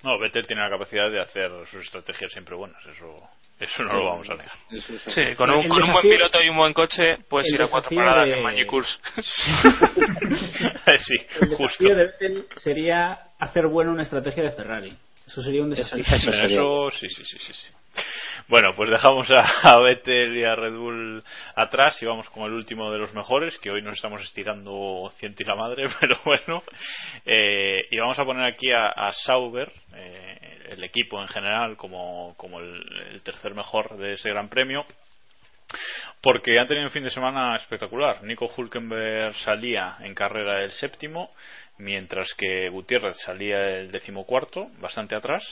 No, Vettel tiene la capacidad de hacer sus estrategias siempre buenas, eso eso no lo vamos a negar. Eso Sí, con un, con un buen piloto y un buen coche puedes ir a cuatro paradas de- en Magny-Course. [laughs] [laughs] sí, El justo. desafío de Vettel sería hacer buena una estrategia de Ferrari. Eso sería un desafío. Eso Bueno, sería. eso sí, sí, sí, sí, sí. Bueno, pues dejamos a, Vettel y a Red Bull atrás y vamos con el último de los mejores, que hoy nos estamos estirando ciento y la madre, [laughs] pero bueno. Eh, y vamos a poner aquí a, a Sauber, eh, el equipo en general, como, como el, el tercer mejor de ese gran premio. Porque han tenido un fin de semana espectacular. Nico Hulkenberg salía en carrera el séptimo, mientras que Gutiérrez salía el decimocuarto, bastante atrás.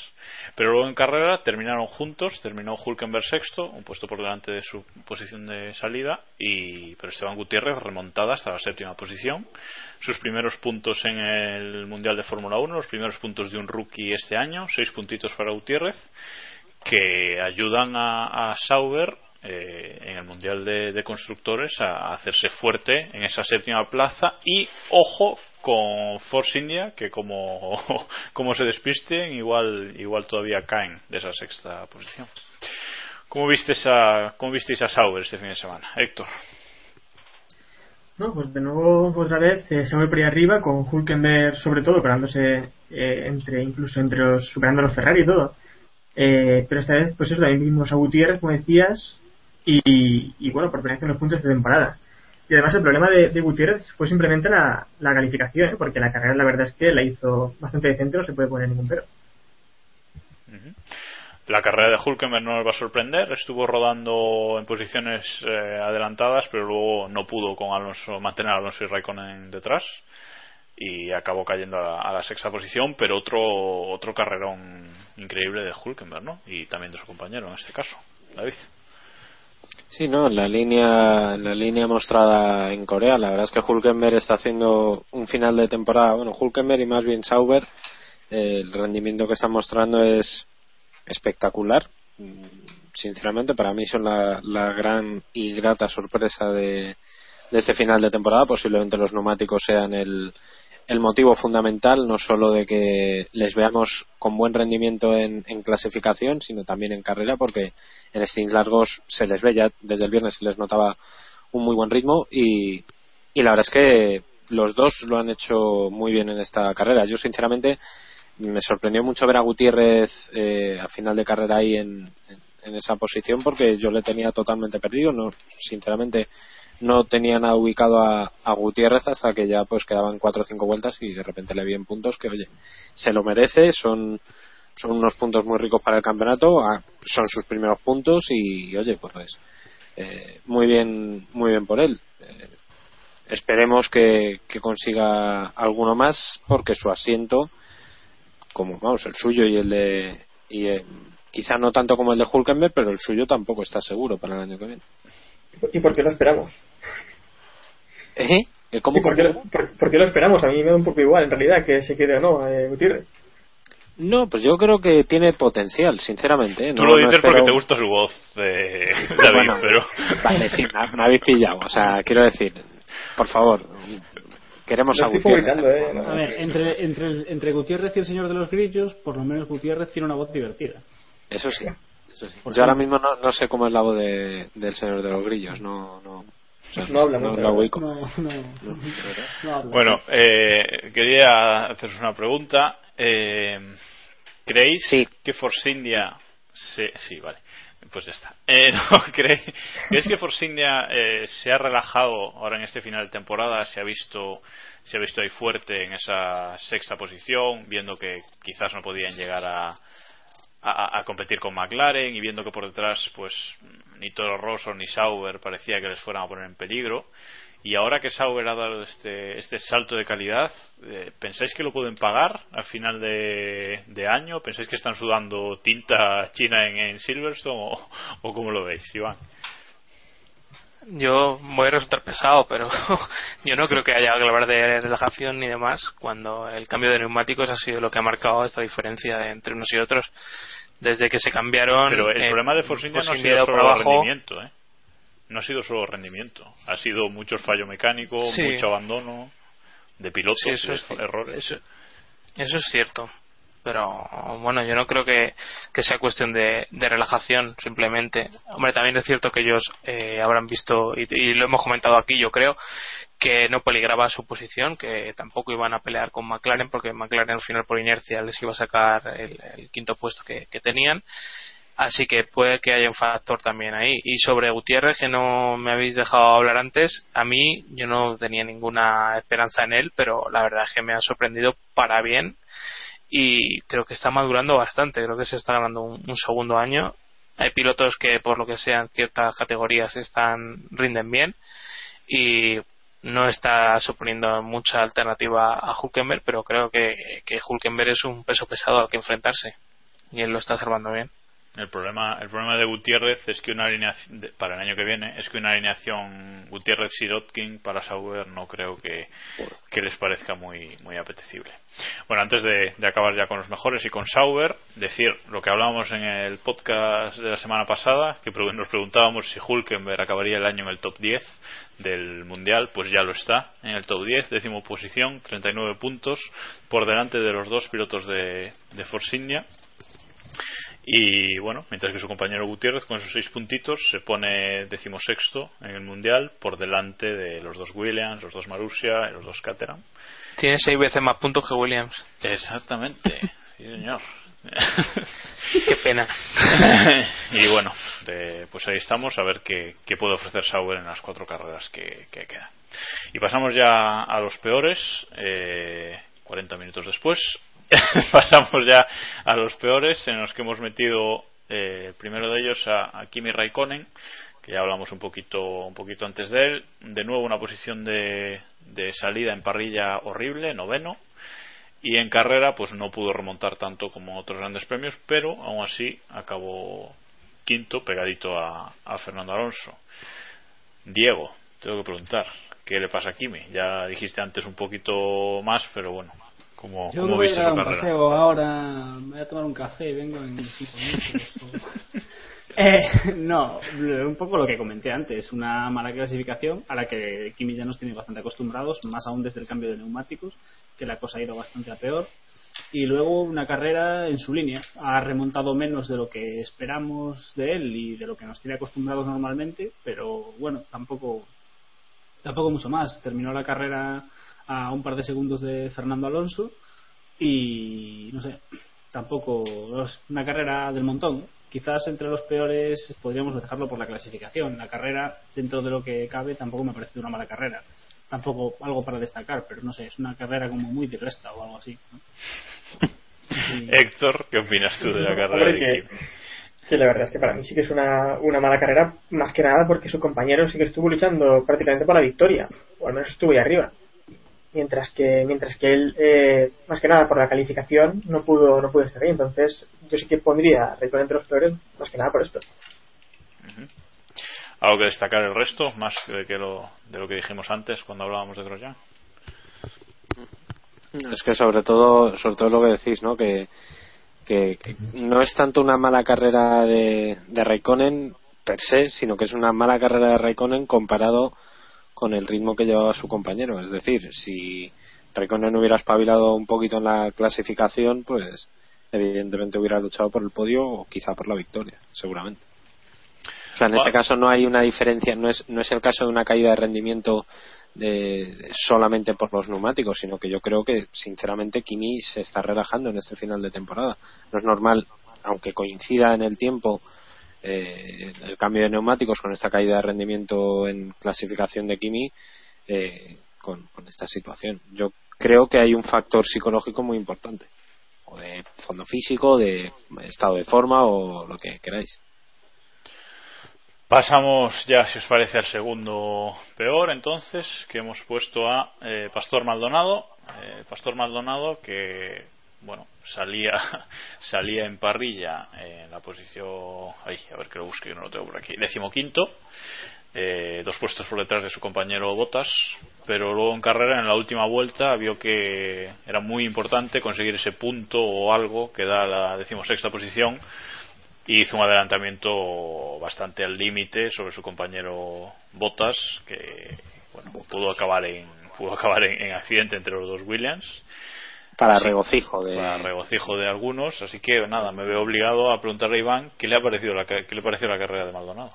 Pero luego en carrera terminaron juntos, terminó Hulkenberg sexto, un puesto por delante de su posición de salida, y pero Esteban Gutiérrez remontada hasta la séptima posición. Sus primeros puntos en el Mundial de Fórmula 1, los primeros puntos de un rookie este año, seis puntitos para Gutiérrez, que ayudan a, Sauber eh, en el Mundial de, Constructores a hacerse fuerte en esa séptima plaza y ojo con Force India que como, [laughs] como se despisten igual, igual todavía caen de esa sexta posición. ¿Cómo, viste esa, ¿Cómo visteis a Sauber este fin de semana? Héctor. No, pues de nuevo otra vez eh, mueve por ahí arriba con Hulkenberg sobre todo colándose eh, entre incluso entre los superando a los Ferrari y todo. Eh, pero esta vez pues eso también vimos a Gutiérrez como decías y, y bueno por primera vez en los puntos de temporada. Y además el problema de, de Gutiérrez fue simplemente la, la calificación, ¿eh? porque la carrera la verdad es que la hizo bastante decente, no se puede poner ningún pero. La carrera de Hulkenberg no nos va a sorprender, estuvo rodando en posiciones eh, adelantadas, pero luego no pudo con Alonso mantener a Alonso y Raikkonen detrás y acabó cayendo a la, a la sexta posición, pero otro otro carrerón increíble de Hulkenberg, ¿no? Y también de su compañero en este caso, David. Sí, no, la línea, la línea mostrada en Corea, la verdad es que Hulkenberg está haciendo un final de temporada, bueno, Hulkenberg y más bien Sauber, el rendimiento que están mostrando es espectacular. Sinceramente, para mí son la, la gran y grata sorpresa de, de este final de temporada. Posiblemente los neumáticos sean el, el motivo fundamental, no solo de que les veamos con buen rendimiento en, en clasificación, sino también en carrera, porque en stints largos se les ve ya desde el viernes se les notaba un muy buen ritmo y, y la verdad es que los dos lo han hecho muy bien en esta carrera. Yo sinceramente me sorprendió mucho ver a Gutiérrez eh, a final de carrera ahí en- en esa posición porque yo le tenía totalmente perdido. No, sinceramente, no tenía nada ubicado a, a Gutiérrez hasta que ya pues quedaban cuatro o cinco vueltas y de repente le vi en puntos que, oye, se lo merece, son son unos puntos muy ricos para el campeonato, ah, son sus primeros puntos y, oye, pues eh, muy bien, muy bien por él. Eh, esperemos que, que, consiga alguno más porque su asiento, como vamos, el suyo y el de y eh, quizá no tanto como el de Hulkenberg, pero el suyo tampoco está seguro para el año que viene. ¿Y por qué lo esperamos? ¿Eh? ¿Cómo, ¿Y por, qué lo, por, qué lo esperamos? A mí me da un poco igual, en realidad, que se quede o no, eh, Gutiérrez. No, pues yo creo que tiene potencial, sinceramente. ¿eh? Tú lo dices no espero... porque te gusta su voz, de [laughs] David, bueno, pero... Vale, sí, me, me, habéis pillado. O sea, quiero decir, por favor, queremos no a Gutiérrez. Eh, no, a ver, entre, entre, entre Gutiérrez y el señor de los grillos, por lo menos Gutiérrez tiene una voz divertida. Eso sí. Eso sí. Yo ahora mismo no, no sé cómo es la voz de, del señor de los grillos. No, no, no habla no. No, no. Bueno, eh, quería haceros una pregunta. Eh, ¿Creéis sí. que Force India... Se... Sí, vale. Pues ya está. Eh, [laughs] no, ¿creéis, ¿Creéis que Force India eh, se ha relajado ahora en este final de temporada? ¿Se ha visto se ha visto ahí fuerte en esa sexta posición, viendo que quizás no podían llegar a, a, competir con McLaren y viendo que por detrás pues ni Toro Rosso ni Sauber parecía que les fueran a poner en peligro y ahora que Sauber ha dado este, este salto de calidad eh, ¿pensáis que lo pueden pagar al final de, año? ¿pensáis que están sudando tinta china en, Silverstone o, o cómo lo veis Iván? yo voy a resultar pesado, pero [laughs] yo no creo que haya que hablar de relajación ni demás cuando el cambio de neumáticos ha sido lo que ha marcado esta diferencia entre unos y otros desde que se cambiaron. Pero el eh, problema de Force India no ha sido solo rendimiento, ¿eh? No ha sido solo rendimiento, ha sido mucho fallo mecánico, Sí. mucho abandono de pilotos, Sí, eso de es- errores. Eso, eso es cierto. Pero bueno, yo no creo que, que sea cuestión de, de relajación, simplemente. Hombre, también es cierto que ellos eh, habrán visto, y, lo hemos comentado aquí, yo creo, que no peligraba su posición, que tampoco iban a pelear con McLaren, porque McLaren al final por inercia les iba a sacar el, el quinto puesto que, que tenían. Así que puede que haya un factor también ahí. Y sobre Gutiérrez, que no me habéis dejado hablar antes, a mí yo no tenía ninguna esperanza en él, pero la verdad es que me ha sorprendido para bien y creo que está madurando bastante. Creo que se está ganando un, un segundo año. Hay pilotos que, por lo que sea, en ciertas categorías están rinden bien y no está suponiendo mucha alternativa a Hulkenberg, pero creo que, que Hulkenberg es un peso pesado al que enfrentarse y él lo está observando bien. El problema, el problema de Gutiérrez es que una alineación para el año que viene es que una alineación Gutiérrez Sirotkin para Sauber no creo que, les parezca muy muy apetecible. Bueno, antes de, acabar ya con los mejores y con Sauber, decir lo que hablábamos en el podcast de la semana pasada, que nos preguntábamos si Hulkenberg acabaría el año en el top 10 del mundial, pues ya lo está en el top 10, décimo posición, 39 puntos por delante de los dos pilotos de, de Force India. Y bueno, mientras que su compañero Gutiérrez con esos seis puntitos se pone decimosexto en el mundial por delante de los dos Williams, los dos Marussia y los dos Caterham. Tiene seis veces más puntos que Williams. Exactamente, sí señor. Qué pena. [laughs] y bueno, de- pues ahí estamos a ver qué, qué puede ofrecer Sauber en las cuatro carreras que, que quedan. Y pasamos ya a los peores, eh, 40 minutos después. [laughs] pasamos ya a los peores en los que hemos metido eh, el primero de ellos a, Kimi Raikkonen que ya hablamos un poquito un poquito antes de él. De nuevo una posición de, de salida en parrilla horrible noveno. Y en carrera pues no pudo remontar tanto como otros grandes premios pero aún así acabó quinto pegadito a, a Fernando Alonso. Diego tengo que preguntar qué le pasa a Kimi ya dijiste antes un poquito más pero bueno ¿Cómo, Yo cómo me voy a dar un carrera? paseo ahora, me voy a tomar un café y vengo en cinco minutos. [laughs] Eh, no, un poco lo que comenté antes, una mala clasificación a la que Kimi ya nos tiene bastante acostumbrados, más aún desde el cambio de neumáticos, que la cosa ha ido bastante a peor. Y luego una carrera en su línea. Ha remontado menos de lo que esperamos de él y de lo que nos tiene acostumbrados normalmente, pero bueno, tampoco, tampoco mucho más. Terminó la carrera a un par de segundos de Fernando Alonso y no sé, tampoco es una carrera del montón. quizás entre los peores podríamos dejarlo por la clasificación. La carrera, dentro de lo que cabe, tampoco me ha parecido una mala carrera. Tampoco algo para destacar, pero no sé, es una carrera como muy directa o algo así. [laughs] Héctor, ¿qué opinas tú de la carrera de Kim? Sí, la verdad es que para mí sí que es una, una mala carrera, más que nada porque su compañero sí que estuvo luchando prácticamente por la victoria, o al menos estuvo ahí arriba. Mientras que, mientras que él, eh, más que nada por la calificación, no pudo, no pudo estar ahí. Entonces, yo sí que pondría a entre los peores, más que nada por esto. ¿Algo que destacar el resto, más que lo, de lo que dijimos antes cuando hablábamos de Grosjean? Es que sobre todo, sobre todo lo que decís, ¿no? Que, que, no es tanto una mala carrera de, de Raikkonen per se, sino que es una mala carrera de Raikkonen comparado con el ritmo que llevaba su compañero. Es decir, si Raikkonen hubiera espabilado un poquito en la clasificación, pues evidentemente hubiera luchado por el podio o quizá por la victoria, seguramente. O sea, en este caso no hay una diferencia, no es, no es el caso de una caída de rendimiento de, solamente por los neumáticos, sino que yo creo que, sinceramente, Kimi se está relajando en este final de temporada. No es normal, aunque coincida en el tiempo eh, el cambio de neumáticos con esta caída de rendimiento en clasificación de Kimi, eh, con, esta situación. Yo creo que hay un factor psicológico muy importante, o de fondo físico, de estado de forma o lo que queráis. Pasamos ya, si os parece, al segundo peor, entonces, que hemos puesto a eh, Pastor Maldonado. Eh, Pastor Maldonado que, bueno, salía, [laughs] salía en parrilla en la posición. Ay, a ver que lo busque, no lo tengo por aquí. Decimoquinto, eh, dos puestos por detrás de su compañero Botas, pero luego en carrera, en la última vuelta, vio que era muy importante conseguir ese punto o algo que da la decimosexta posición hizo un adelantamiento bastante al límite sobre su compañero Bottas que bueno, pudo acabar en pudo acabar en, accidente entre los dos Williams para regocijo de para regocijo de algunos así que nada me veo obligado a preguntarle a Iván qué le ha parecido la qué le pareció la carrera de Maldonado.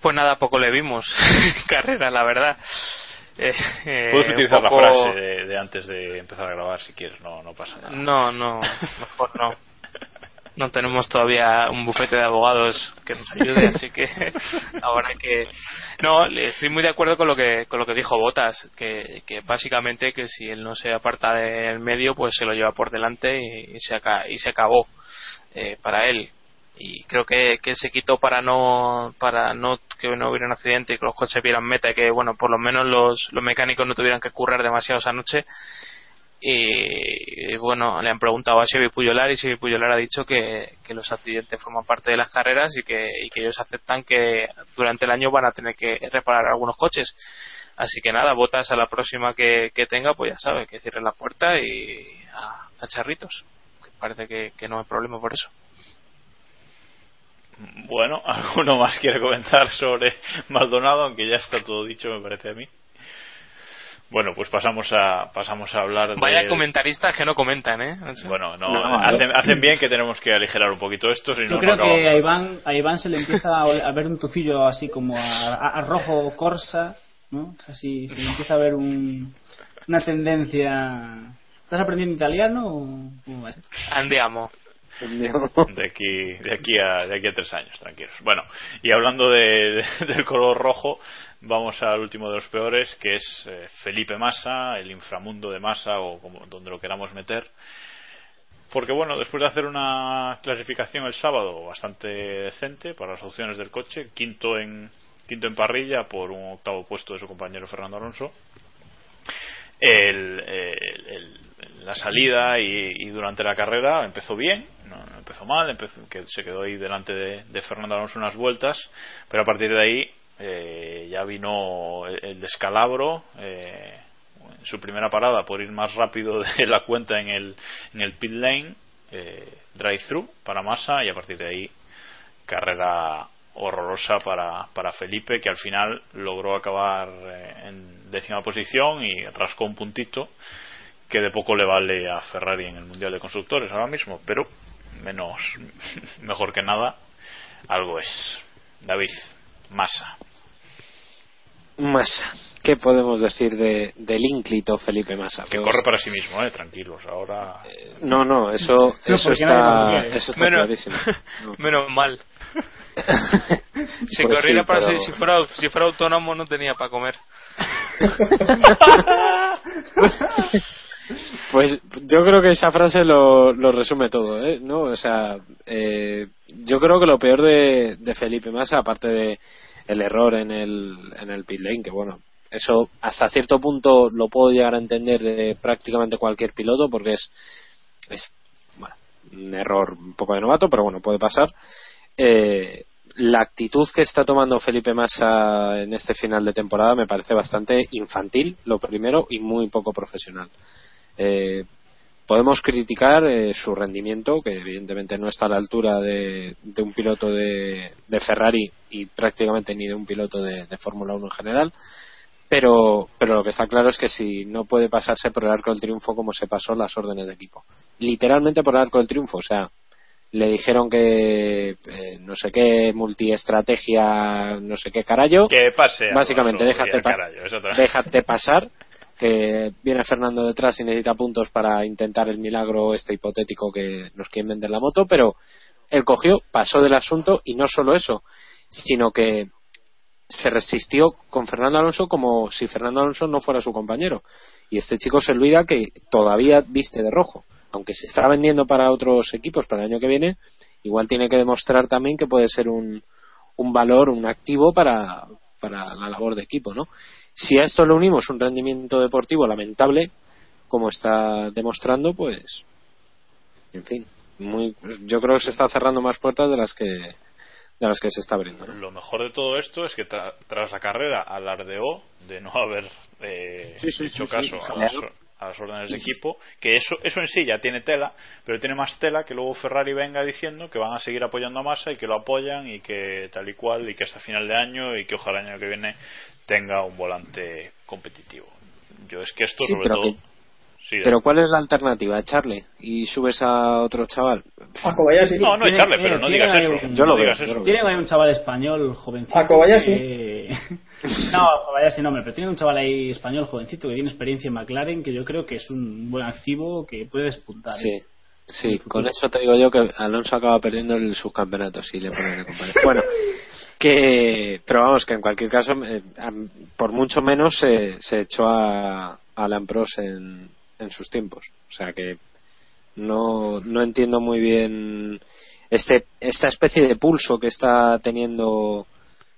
Pues nada poco le vimos [laughs] carrera la verdad. Eh, eh, Puedes utilizar la frase de, de, antes de empezar a grabar si quieres, no, no pasa nada. No, no, mejor no [laughs] no tenemos todavía un bufete de abogados que nos ayude, [laughs] así que [laughs] ahora que no, estoy muy de acuerdo con lo que con lo que dijo Botas, que, que básicamente que si él no se aparta del medio, pues se lo lleva por delante y, se, y se acabó eh, para él. Y creo que, que se quitó para no para no que no hubiera un accidente y que los coches vieran meta y que bueno por lo menos los, los mecánicos no tuvieran que currar demasiado esa noche y bueno, le han preguntado a Xavi Puyolar y Xavi Puyolar ha dicho que, los accidentes forman parte de las carreras y que, ellos aceptan que durante el año van a tener que reparar algunos coches. Así que nada, botas a la próxima que, tenga, pues ya sabe, que cierre la puerta y a, charritos. parece que, que no hay problema por eso. Bueno, [laughs] ¿alguno más quiere comentar sobre Maldonado? Aunque ya está todo dicho, me parece a mí. Bueno, pues pasamos a pasamos a hablar Vaya comentaristas que no comentan, ¿eh? Bueno, no, hacen, bien que tenemos que aligerar un poquito esto. Si Yo creo que a Iván, a Iván se le empieza a, ver un tufillo así como a, rojo corsa, ¿no? Así, se le empieza a ver un, una tendencia... ¿Estás aprendiendo italiano o Andiamo. De aquí, de aquí a, de aquí a tres años, tranquilos. Bueno, y hablando de, del color rojo, vamos al último de los peores, que es eh, Felipe Massa, el inframundo de Massa, o como, donde lo queramos meter. Porque bueno, después de hacer una clasificación el sábado bastante decente para las opciones del coche, quinto en, quinto en parrilla por un octavo puesto de su compañero Fernando Alonso, el, la salida y, durante la carrera empezó bien, no, empezó mal, empezó, que se quedó ahí delante de, Fernando Alonso unas vueltas, pero a partir de ahí eh, ya vino el, descalabro. Eh, su primera parada por ir más rápido [laughs] de la cuenta en el, en el pit lane, eh, drive-thru para Massa y a partir de ahí carrera horrorosa para, para Felipe que al final logró acabar en décima posición y rascó un puntito que de poco le vale a Ferrari en el Mundial de Constructores ahora mismo, pero menos [laughs] mejor que nada algo es. David, Massa. Massa. ¿Qué podemos decir de, del ínclito Felipe Massa? Que Pues- corre para sí mismo, eh, tranquilos. Ahora. No, no, eso, No, eso está, eso está Menos- clarísimo. No. [laughs] Menos mal. [laughs] si Pues corriera sí, para pero- si, si fuera si fuera autónomo no tenía para comer. [laughs] Pues yo creo que esa frase lo, lo resume todo, ¿eh? ¿No? O sea, eh, yo creo que lo peor de, Felipe Massa, aparte de el error en el, en el pit lane, que bueno, eso hasta cierto punto lo puedo llegar a entender de prácticamente cualquier piloto, porque es, es bueno, un error un poco de novato, pero bueno, puede pasar. Eh, la actitud que está tomando Felipe Massa en este final de temporada me parece bastante infantil, lo primero, y muy poco profesional. Eh, podemos criticar eh, su rendimiento, que evidentemente no está a la altura de, de un piloto de, de Ferrari y prácticamente ni de un piloto de, de Fórmula 1 en general, pero, pero lo que está claro es que si no puede pasarse por el arco del triunfo como se pasó las órdenes de equipo. Literalmente por el arco del triunfo, o sea, le dijeron que eh, no sé qué multiestrategia, no sé qué carallo. Que pase. Básicamente, déjate, pa- otra- déjate pasar, que viene Fernando detrás y necesita puntos para intentar el milagro este hipotético que nos quieren vender la moto, pero él cogió, pasó del asunto y no solo eso, sino que se resistió con Fernando Alonso como si Fernando Alonso no fuera su compañero. Y este chico se olvida que todavía viste de rojo. Aunque se está vendiendo para otros equipos para el año que viene, igual tiene que demostrar también que puede ser un, un valor, un activo para, para la labor de equipo, ¿no? Si a esto le unimos un rendimiento deportivo lamentable, como está demostrando, pues, en fin, muy, yo creo que se está cerrando más puertas de las que de las que se está abriendo. ¿no? Lo mejor de todo esto es que tra- tras la carrera alardeó de no haber eh, Sí, sí, hecho sí, caso sí. a, las, a las órdenes de equipo, que eso, eso en sí ya tiene tela, pero tiene más tela que luego Ferrari venga diciendo que van a seguir apoyando a Massa y que lo apoyan y que tal y cual y que hasta final de año y que ojalá el año que viene tenga un volante competitivo. Yo es que esto Sí, sobre pero todo... que- Sí, Pero ¿cuál es la alternativa? ¿Echarle? ¿Y subes a otro chaval? A Kobayashi. No, no echarle, pero no digas eso. un- Yo lo no veo, eso. Tienen ahí un chaval español jovencito. A Kobayashi. que- [laughs] No, Kobayashi no, pero tiene un chaval ahí español jovencito que tiene experiencia en McLaren que yo creo que es un buen activo que puede despuntar. ¿eh? Sí, sí, con eso te digo yo que Alonso acaba perdiendo el subcampeonato si le ponen de compañero. Bueno, que, pero vamos, que en cualquier caso, eh, por mucho menos se, se echó a Alan Prost en, en sus tiempos. O sea que no, no entiendo muy bien este, esta especie de pulso que está teniendo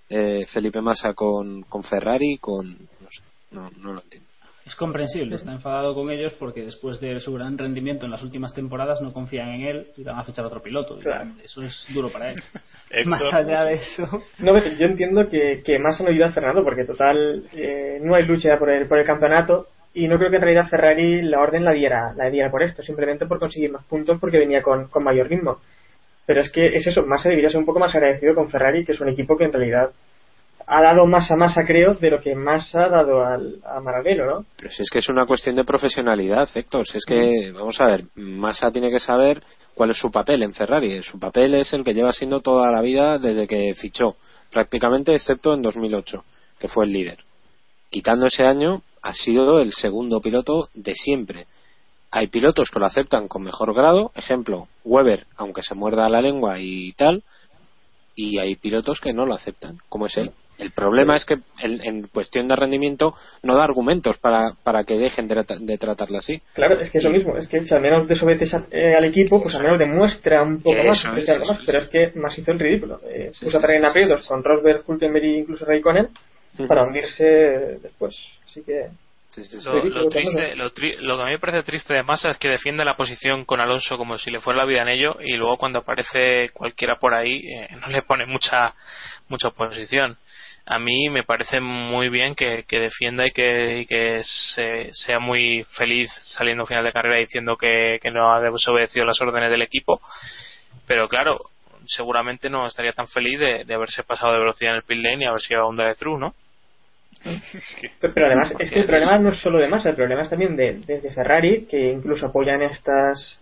eh, Felipe Massa con, con Ferrari, con. No sé, no, no lo entiendo. Es comprensible, está enfadado con ellos porque después de su gran rendimiento en las últimas temporadas no confían en él y van a fichar a otro piloto. Y Claro. Eso es duro para él. [laughs] Más allá de eso. No, pero yo entiendo que, que Massa no ayuda a Fernando porque total eh, no hay lucha por el, por el campeonato y no creo que en realidad Ferrari la orden la diera, la diera por esto, simplemente por conseguir más puntos porque venía con, con mayor ritmo. Pero es que es eso, Massa debería ser un poco más agradecido con Ferrari, que es un equipo que en realidad ha dado más a Massa, creo, de lo que Massa ha dado al, a Maranello, ¿no? Pero si es que es una cuestión de profesionalidad, Héctor. Si es que, vamos a ver, Massa tiene que saber cuál es su papel en Ferrari. Su papel es el que lleva siendo toda la vida desde que fichó, prácticamente excepto en 2008, que fue el líder. Quitando ese año, ha sido el segundo piloto de siempre. Hay pilotos que lo aceptan con mejor grado, ejemplo, Weber, aunque se muerda la lengua y tal, y hay pilotos que no lo aceptan, como es él. El problema es que en, en cuestión de rendimiento no da argumentos para, para que dejen de, trata- de tratarla así. Claro, es que es lo mismo, es que si al menos desobedeces a- eh, al equipo, pues al menos demuestra un poco más, Eso eso pero es que más hizo el ridículo. Eh, Sí, puso a sí, traer en sí, aprietos con Rosberg, Hulkenberg e incluso Raikkonen para hundirse después. Así que Lo, lo triste, lo, tri- lo que a mí me parece triste de Massa es que defiende la posición con Alonso como si le fuera la vida en ello y luego cuando aparece cualquiera por ahí eh, no le pone mucha mucha oposición. A mí me parece muy bien que, que defienda y que, y que se- sea muy feliz saliendo final de carrera diciendo que, que no ha desobedecido las órdenes del equipo. Pero claro, seguramente no estaría tan feliz de, de haberse pasado de velocidad en el pit lane y haber sido a un drive-thru, ¿no? Pero, pero además, es que el problema no es solo de Massa, el problema es también de, de- de Ferrari, que incluso apoyan estas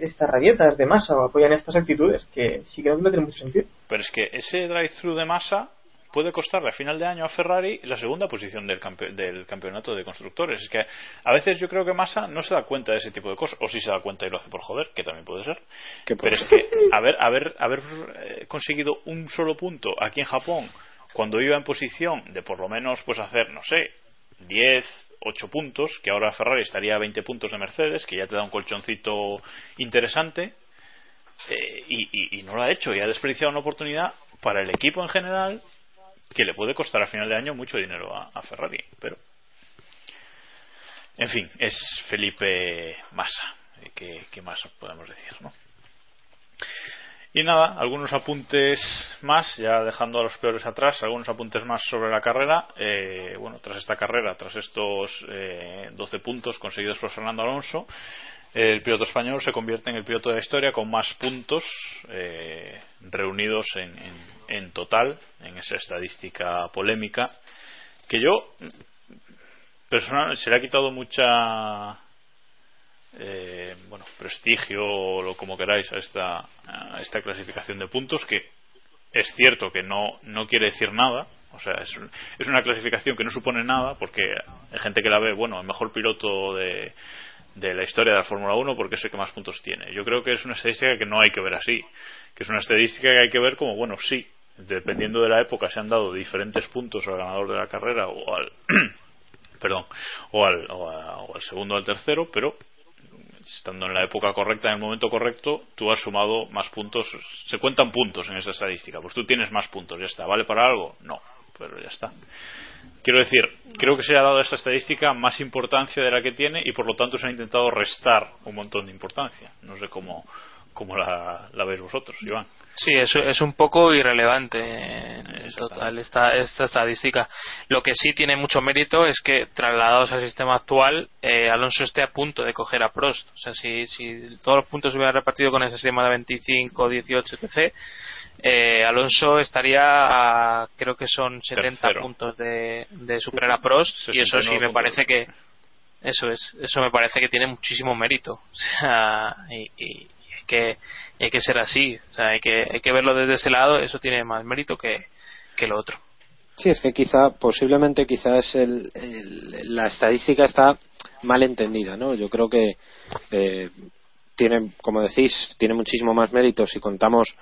estas rabietas de Massa o apoyan estas actitudes, que sí creo que no tiene mucho sentido. Pero es que ese drive-thru de masa, puede costarle a final de año a Ferrari la segunda posición del, del campeonato de constructores. Es que a veces yo creo que Massa no se da cuenta de ese tipo de cosas, o si se da cuenta y lo hace por joder, que también puede ser. Pero es que haber, haber, haber eh, conseguido un solo punto aquí en Japón cuando iba en posición de por lo menos pues hacer, no sé, 10, 8 puntos, que ahora Ferrari estaría a 20 puntos de Mercedes, que ya te da un colchoncito interesante, eh, y, no lo ha hecho y ha desperdiciado una oportunidad para el equipo en general que le puede costar a final de año mucho dinero a, Ferrari. Pero, en fin, es Felipe Massa. ¿Qué, qué más podemos decir? ¿no? Y nada, algunos apuntes más, ya dejando a los peores atrás, algunos apuntes más sobre la carrera. Eh, bueno, tras esta carrera, tras estos eh, 12 puntos conseguidos por Fernando Alonso, el piloto español se convierte en el piloto de la historia con más puntos eh, reunidos en, en, total en esa estadística polémica que yo personalmente se le ha quitado mucha eh, bueno prestigio o lo como queráis a esta, esta clasificación de puntos que es cierto que no, no quiere decir nada o sea, es, es una clasificación que no supone nada porque hay gente que la ve, bueno, el mejor piloto de, de la historia de la Fórmula 1 porque es el que más puntos tiene. Yo creo que es una estadística que no hay que ver así, que es una estadística que hay que ver como, bueno, sí, dependiendo de la época se han dado diferentes puntos al ganador de la carrera o al [clears throat] perdón, o al, o, al segundo o al tercero, pero estando en la época correcta, en el momento correcto, tú has sumado más puntos. Se cuentan puntos en esa estadística. Pues tú tienes más puntos, ya está. ¿Vale para algo? No pero ya está. Quiero decir, creo que se ha dado a esta estadística más importancia de la que tiene y por lo tanto se ha intentado restar un montón de importancia. No sé cómo, cómo la, la veis vosotros, Iván. Sí, es, es un poco irrelevante en total esta, esta estadística. Lo que sí tiene mucho mérito es que, trasladados al sistema actual, eh, Alonso esté a punto de coger a Prost. O sea, si, si todos los puntos se hubieran repartido con ese sistema de 25, 18, etc., eh, Alonso estaría a, creo que son 70 puntos de, de superar a Prost, y eso sí me parece que. Eso es, eso me parece que tiene muchísimo mérito. [laughs] O sea, y que hay que ser así, o sea, hay que, hay que verlo desde ese lado, eso tiene más mérito que, que lo otro. Sí, es que quizá, posiblemente quizás el, la estadística está mal entendida, ¿no? Yo creo que eh, tiene, como decís, tiene muchísimo más mérito si contamos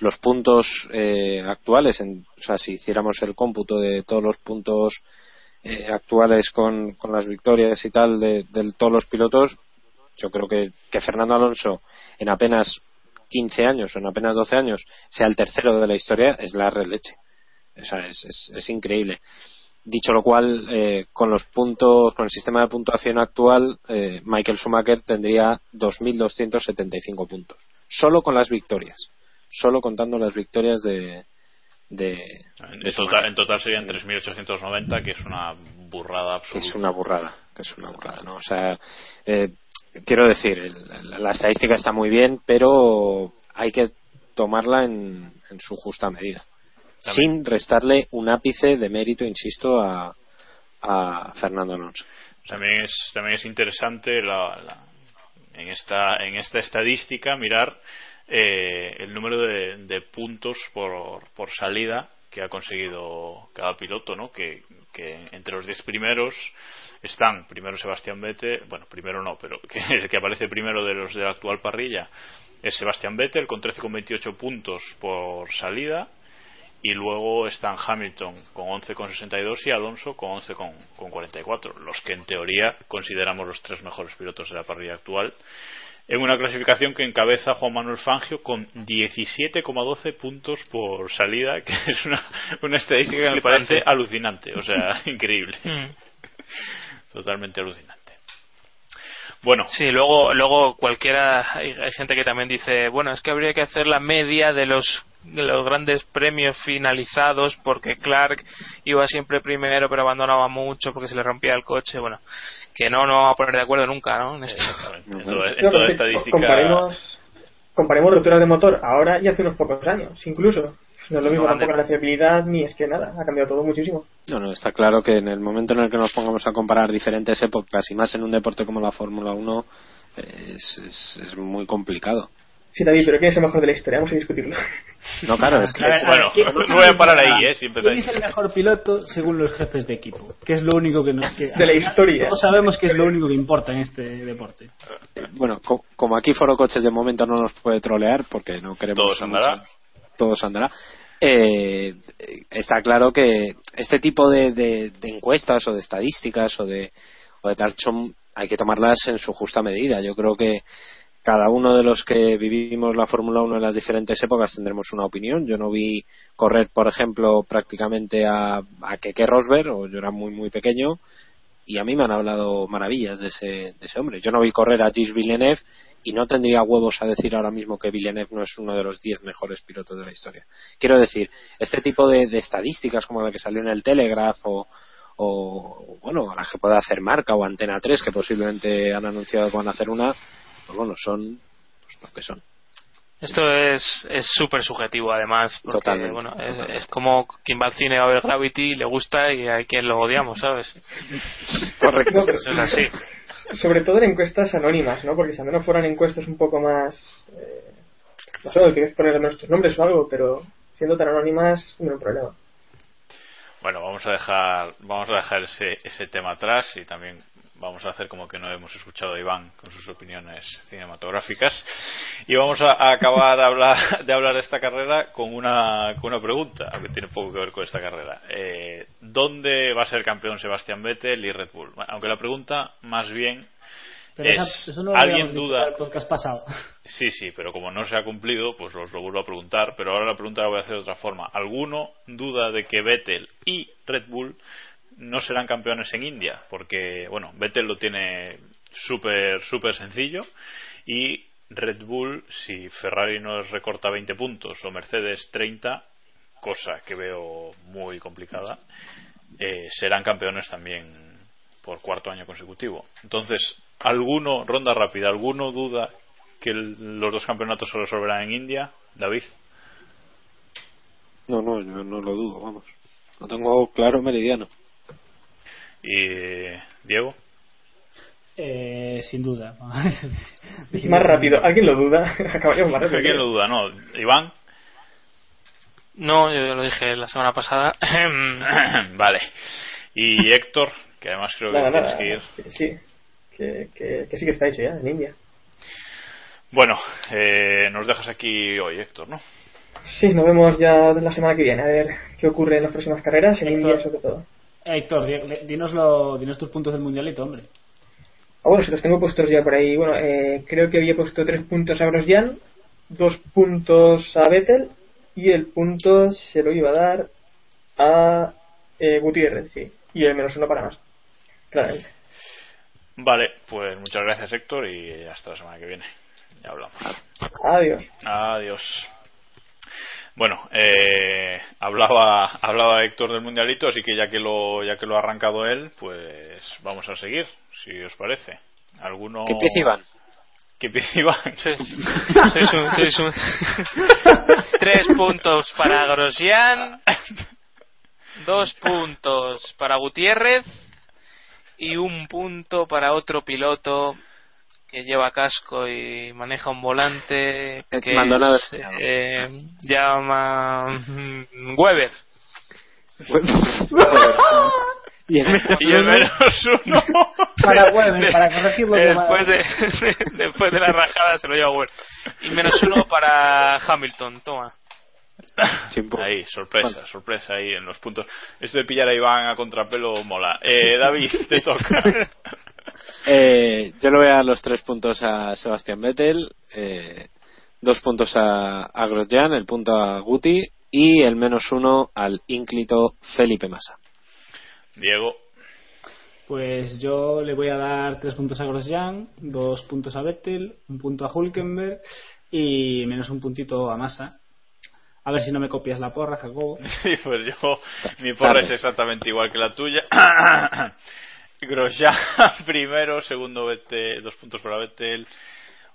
los puntos eh, actuales, en, o sea, si hiciéramos el cómputo de todos los puntos eh, actuales con, con, las victorias y tal de, todos los pilotos, yo creo que, Fernando Alonso en apenas 15 años o en apenas 12 años sea el tercero de la historia es la releche. es, es, increíble. Dicho lo cual, eh, con los puntos, con el sistema de puntuación actual, eh, Michael Schumacher tendría 2.275 puntos. Solo con las victorias. Solo contando las victorias de. de, en, total, en, total, serían 3.890, que es una burrada absoluta. es una burrada, que es una burrada, ¿no? O sea, eh, quiero decir, la, estadística está muy bien, pero hay que tomarla en, su justa medida. Sin restarle un ápice de mérito, insisto, a, a Fernando Alonso. También es, también es interesante la, en, esta, en esta estadística mirar eh, el número de, de puntos por, por salida que ha conseguido cada piloto, ¿no? Que, entre los diez primeros están primero Sebastián Vettel, bueno, primero no, pero que, [laughs] el que aparece primero de los de la actual parrilla es Sebastián Vettel con 13,28 puntos por salida y luego están Hamilton con 11,62 y Alonso con 11,44, los que en teoría consideramos los tres mejores pilotos de la parrilla actual en una clasificación que encabeza Juan Manuel Fangio con 17,12 puntos por salida, que [laughs] es una, una estadística que me parece alucinante, o sea, [laughs] increíble. Mm. Totalmente alucinante. Bueno. Sí, luego, luego cualquiera, hay, gente que también dice, bueno, es que habría que hacer la media de los, los grandes premios finalizados porque Clark iba siempre primero pero abandonaba mucho porque se le rompía el coche. Bueno, que no nos vamos a poner de acuerdo nunca, ¿no? En, esto. en, toda estadística. Comparemos, comparemos rupturas de motor ahora y hace unos pocos años, incluso. No es lo mismo tampoco la fiabilidad ni es que nada, ha cambiado todo muchísimo. No, no, está claro que en el momento en el que nos pongamos a comparar diferentes épocas y más en un deporte como la Fórmula 1 es, es, muy complicado. Sí, David, pero ¿quién es el mejor de la historia? Vamos a discutirlo. No, claro, es que. A ver, Bueno, ¿quién- voy a parar ahí, ¿eh? Si ¿Quién es el mejor piloto según los jefes de equipo? Que es lo único que nos. Que, De la historia. Todos sabemos que es lo único que importa en este deporte. Bueno, co- como aquí Foro Coches de momento no nos puede trolear porque no queremos. Todo se andará. mucho- todo se andará. eh, está claro que este tipo de, de- de encuestas o de estadísticas o de, o de tal son- hay que tomarlas en su justa medida. Yo creo que cada uno de los que vivimos la Fórmula 1 en las diferentes épocas tendremos una opinión. Yo no vi correr, por ejemplo, prácticamente a, a Keke Rosberg, o yo era muy, muy pequeño, y a mí me han hablado maravillas de ese, de ese hombre. Yo no vi correr a Gilles Villeneuve y no tendría huevos a decir ahora mismo que Villeneuve no es uno de los 10 mejores pilotos de la historia. Quiero decir, este tipo de, de estadísticas como la que salió en el Telegraph o, o, bueno, las que pueda hacer Marca o Antena 3, que posiblemente han anunciado que van a hacer una, bueno, son pues, lo que son. Esto es es súper subjetivo además porque Totalmente, bueno es, totalmente. es como quien va al cine a ver Gravity le gusta y hay quien lo odiamos sabes [laughs] Correcto. Eso es así Sobre todo en encuestas anónimas, ¿no? Porque si al menos fueran encuestas un poco más. eh, no sé, tienes que poner nuestros nombres o algo, pero siendo tan anónimas, no hay un problema. Bueno, vamos a dejar, vamos a dejar ese, ese tema atrás y también vamos a hacer como que no hemos escuchado a Iván con sus opiniones cinematográficas y vamos a, acabar de hablar, [laughs] de hablar de esta carrera con una, con una pregunta que tiene poco que ver con esta carrera. Eh, ¿Dónde va a ser campeón Sebastián Vettel y Red Bull? Aunque la pregunta más bien Pero es, esa- eso no lo ¿alguien duda? el pasado. [laughs] Sí, sí, pero como no se ha cumplido, pues os lo vuelvo a preguntar. Pero ahora la pregunta la voy a hacer de otra forma. ¿Alguno duda de que Vettel y Red Bull no serán campeones en India? Porque, bueno, Vettel lo tiene súper, súper sencillo. Y Red Bull, si Ferrari nos recorta 20 puntos o Mercedes 30, cosa que veo muy complicada, eh, serán campeones también por cuarto año consecutivo. Entonces, ¿alguno, ronda rápida, alguno duda que los dos campeonatos se resolverán en India? David. No, no, yo no lo dudo, vamos. Lo tengo claro meridiano. ¿Y Diego? Eh, sin duda. [laughs] [laughs] Más rápido, ¿alguien lo duda? Acabaríamos más rápido. ¿Quién lo duda? No, Iván. no yo ya lo dije la semana pasada [coughs] vale. Y Héctor, que además creo que Nada, tienes nada, que ir. que sí, que, que, que sí que está hecho ya, en India. Bueno, eh, nos dejas aquí hoy, Héctor, ¿no? Sí, nos vemos ya la semana que viene, a ver qué ocurre en las próximas carreras, en Héctor. India sobre todo. Héctor, di- di- dinoslo, dinos tus puntos del mundialito, hombre. Ah, bueno, si los tengo puestos ya por ahí. Bueno, eh, creo que había puesto tres puntos a Grosjean, dos puntos a Vettel y el punto se lo iba a dar a eh, Gutiérrez, sí. Y el menos uno para más. Claramente. Vale, pues muchas gracias, Héctor, y hasta la semana que viene. Ya hablamos. Adiós. Adiós. Bueno, eh, hablaba hablaba Héctor del mundialito, así que ya que lo ya que lo ha arrancado él, pues vamos a seguir, si os parece. ¿Alguno? ¿Qué empiece Iván? Iván. Sí. [laughs] Sois un- sois un- [laughs] Tres puntos para Grosjean, dos puntos para Gutiérrez y un punto para otro piloto que lleva casco y maneja un volante que Maldonado. es, eh, llama mm, Weber. [laughs] y el menos Y el uno, menos uno. Para Weber, para corregirlo de Después [laughs] de, después de la rajada se lo lleva Weber. Y menos uno para Hamilton, toma. Chimpo. Ahí, sorpresa, sorpresa ahí en los puntos. Esto de pillar a Iván a contrapelo mola. Eh, David, te toca. [laughs] Eh, yo le voy a dar los tres puntos a Sebastián Vettel, eh, dos puntos a, a Grosjean, el punto a Guti y el menos uno al ínclito Felipe Massa. Diego. Pues yo le voy a dar tres puntos a Grosjean, dos puntos a Vettel, un punto a Hulkenberg y menos un puntito a Massa. A ver si no me copias la porra, Jacobo. [laughs] Sí, pues yo, mi porra es exactamente igual que la tuya. Grosjean [laughs] primero, segundo Vettel, dos puntos para Vettel,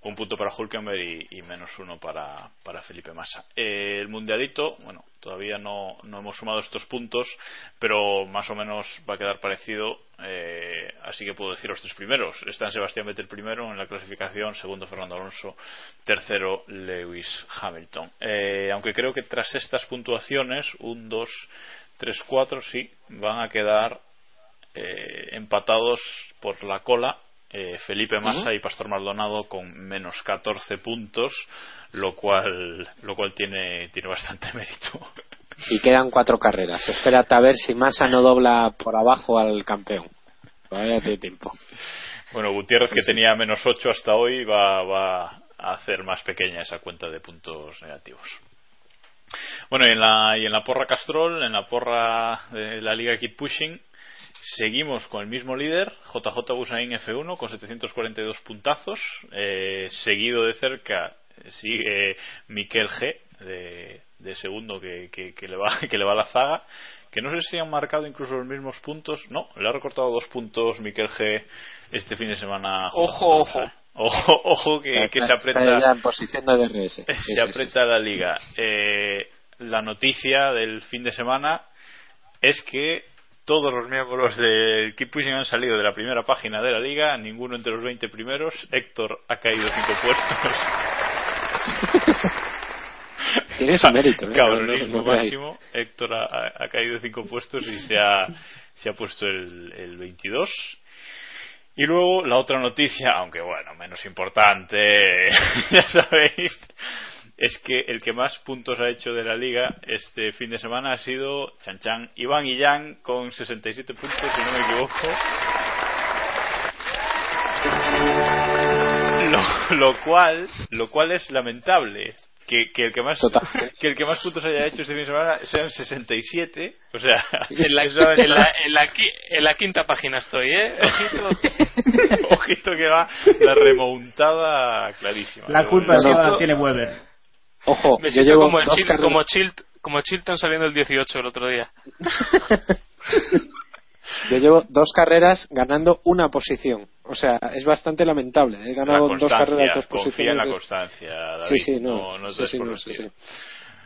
un punto para Hulkenberg y, menos uno para, para Felipe Massa. Eh, el mundialito, bueno, todavía no, no hemos sumado estos puntos, pero más o menos va a quedar parecido, eh, así que puedo decir los tres primeros. Están Sebastián Vettel primero en la clasificación, segundo Fernando Alonso, tercero Lewis Hamilton. Eh, aunque creo que tras estas puntuaciones, un, dos, tres, cuatro, sí, van a quedar eh, empatados por la cola eh, Felipe Massa y Pastor Maldonado con menos 14 puntos, lo cual, lo cual tiene, tiene bastante [laughs] mérito. Y quedan cuatro carreras. Espérate a ver si Massa no dobla por abajo al campeón. Todavía tiene tiempo. Bueno, Gutiérrez, que tenía menos 8 hasta hoy, va, va a hacer más pequeña esa cuenta de puntos negativos. Bueno, y en la, y en la porra Castrol, en la porra de la Liga Keep Pushing, Seguimos con el mismo líder, JJ Busain F1, con 742 puntazos. Eh, seguido de cerca sigue Miquel G, de, de segundo, que, que, que, le va, [laughs] que le va a la zaga. Que no sé si han marcado incluso los mismos puntos. No, le ha recortado dos puntos Miquel G este fin de semana. Ojo, ojo. Ojo, ojo que, que se aprieta. En posición de DRS. [laughs] Sí, se aprieta la liga. Eh, la noticia del fin de semana es que todos los miembros del Keep Pushing han salido de la primera página de la liga, ninguno entre los 20 primeros. Héctor ha caído cinco puestos. [laughs] Tiene su mérito, ¿eh? [laughs] Cabronismo máximo. Héctor ha, ha, caído cinco puestos y se ha, se ha puesto el, el 22. Y luego la otra noticia, aunque bueno, menos importante, [laughs] ya sabéis, es que el que más puntos ha hecho de la liga este fin de semana ha sido Chan Chan. Iván Illán con 67 puntos, si no me equivoco. Lo, lo cual, lo cual es lamentable. Que, que, el que más [laughs] que el que más puntos haya hecho este fin de semana sean 67 o sea [laughs] en la, en la, en la, en la quinta página estoy eh ojito. [laughs] Ojito que va la remontada clarísima. La culpa no, no, tiene Weber Ojo, me yo llevo como, dos Chil, como, Chilt, como Chilton saliendo el 18 el otro día. [laughs] yo llevo dos carreras ganando una posición. O sea, es bastante lamentable. He ganado dos carreras, dos posiciones. en la constancia, David, sí, sí, no. no, no sí, sí, no sí.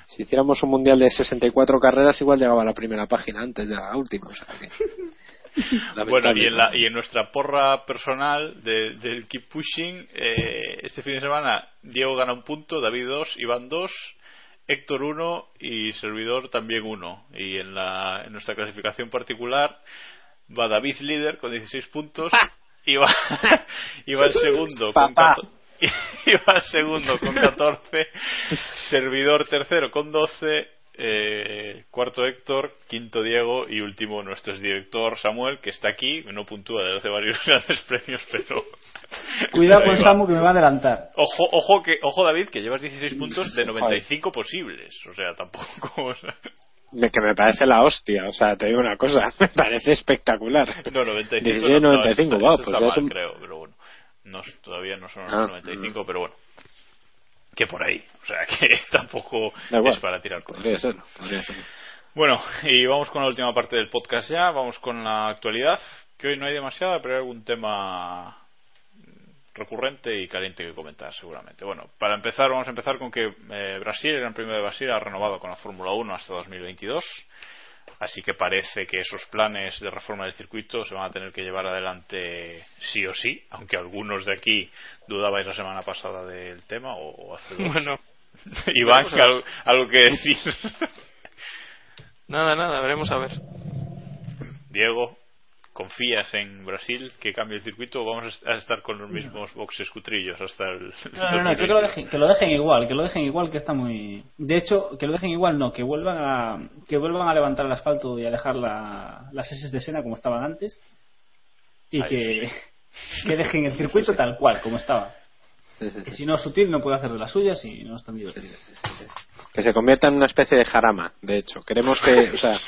Si hiciéramos un mundial de 64 carreras, igual llegaba a la primera página antes de la última. O sea que... [laughs] [laughs] bueno, y en, la, y en, nuestra porra personal de, del Keep Pushing, eh, este fin de semana Diego gana un punto, David dos, Iván dos, Héctor uno y servidor también uno. Y en, la, en nuestra clasificación particular va David líder con 16 puntos y va, y va el segundo con 14. Y va el segundo con 14, servidor tercero con 12 eh, cuarto Héctor, quinto Diego y último nuestro director Samuel, que está aquí, no puntúa desde hace varios [laughs] grandes premios, pero... [laughs] Cuidado con Samu que me va a adelantar. Ojo, ojo, que, ojo David, que llevas 16 puntos de 95 posibles, o sea, tampoco... [laughs] O sea... que me parece la hostia, o sea, te digo una cosa, me parece espectacular. No, 95. 16, 95, no, wow, pues pues ya es un... creo, pero bueno. No, todavía no son los Ah, 95, pero bueno. Que por ahí. O sea, que [laughs] tampoco es para tirar Podría podría serlo. Bueno, y vamos con la última parte del podcast ya. Vamos con la actualidad. Que hoy no hay demasiada, pero hay algún tema recurrente y caliente que comentar seguramente. Bueno, para empezar vamos a empezar con que eh, Brasil, el Gran Premio de Brasil, ha renovado con la Fórmula 1 hasta 2022. Así que parece que esos planes de reforma del circuito se van a tener que llevar adelante sí o sí, aunque algunos de aquí dudabais la semana pasada del tema o, o hace dos. Bueno, [laughs] Iván, algo que decir. [laughs] nada, nada, veremos a ver. Diego, ¿confías en Brasil que cambie el circuito o vamos a estar con los mismos boxes cutrillos hasta el. No, [laughs] no, no, yo que lo, dejen, que lo dejen igual, que lo dejen igual, que está muy. De hecho, que lo dejen igual, no, que vuelvan a, que vuelvan a levantar el asfalto y a dejar la, las S de Sena como estaban antes y que, [laughs] que dejen el circuito tal cual, como estaba. Que si no es sutil, no puede hacer de las suyas y no es tan divertido. Que se convierta en una especie de jarama, de hecho. Queremos que, o sea,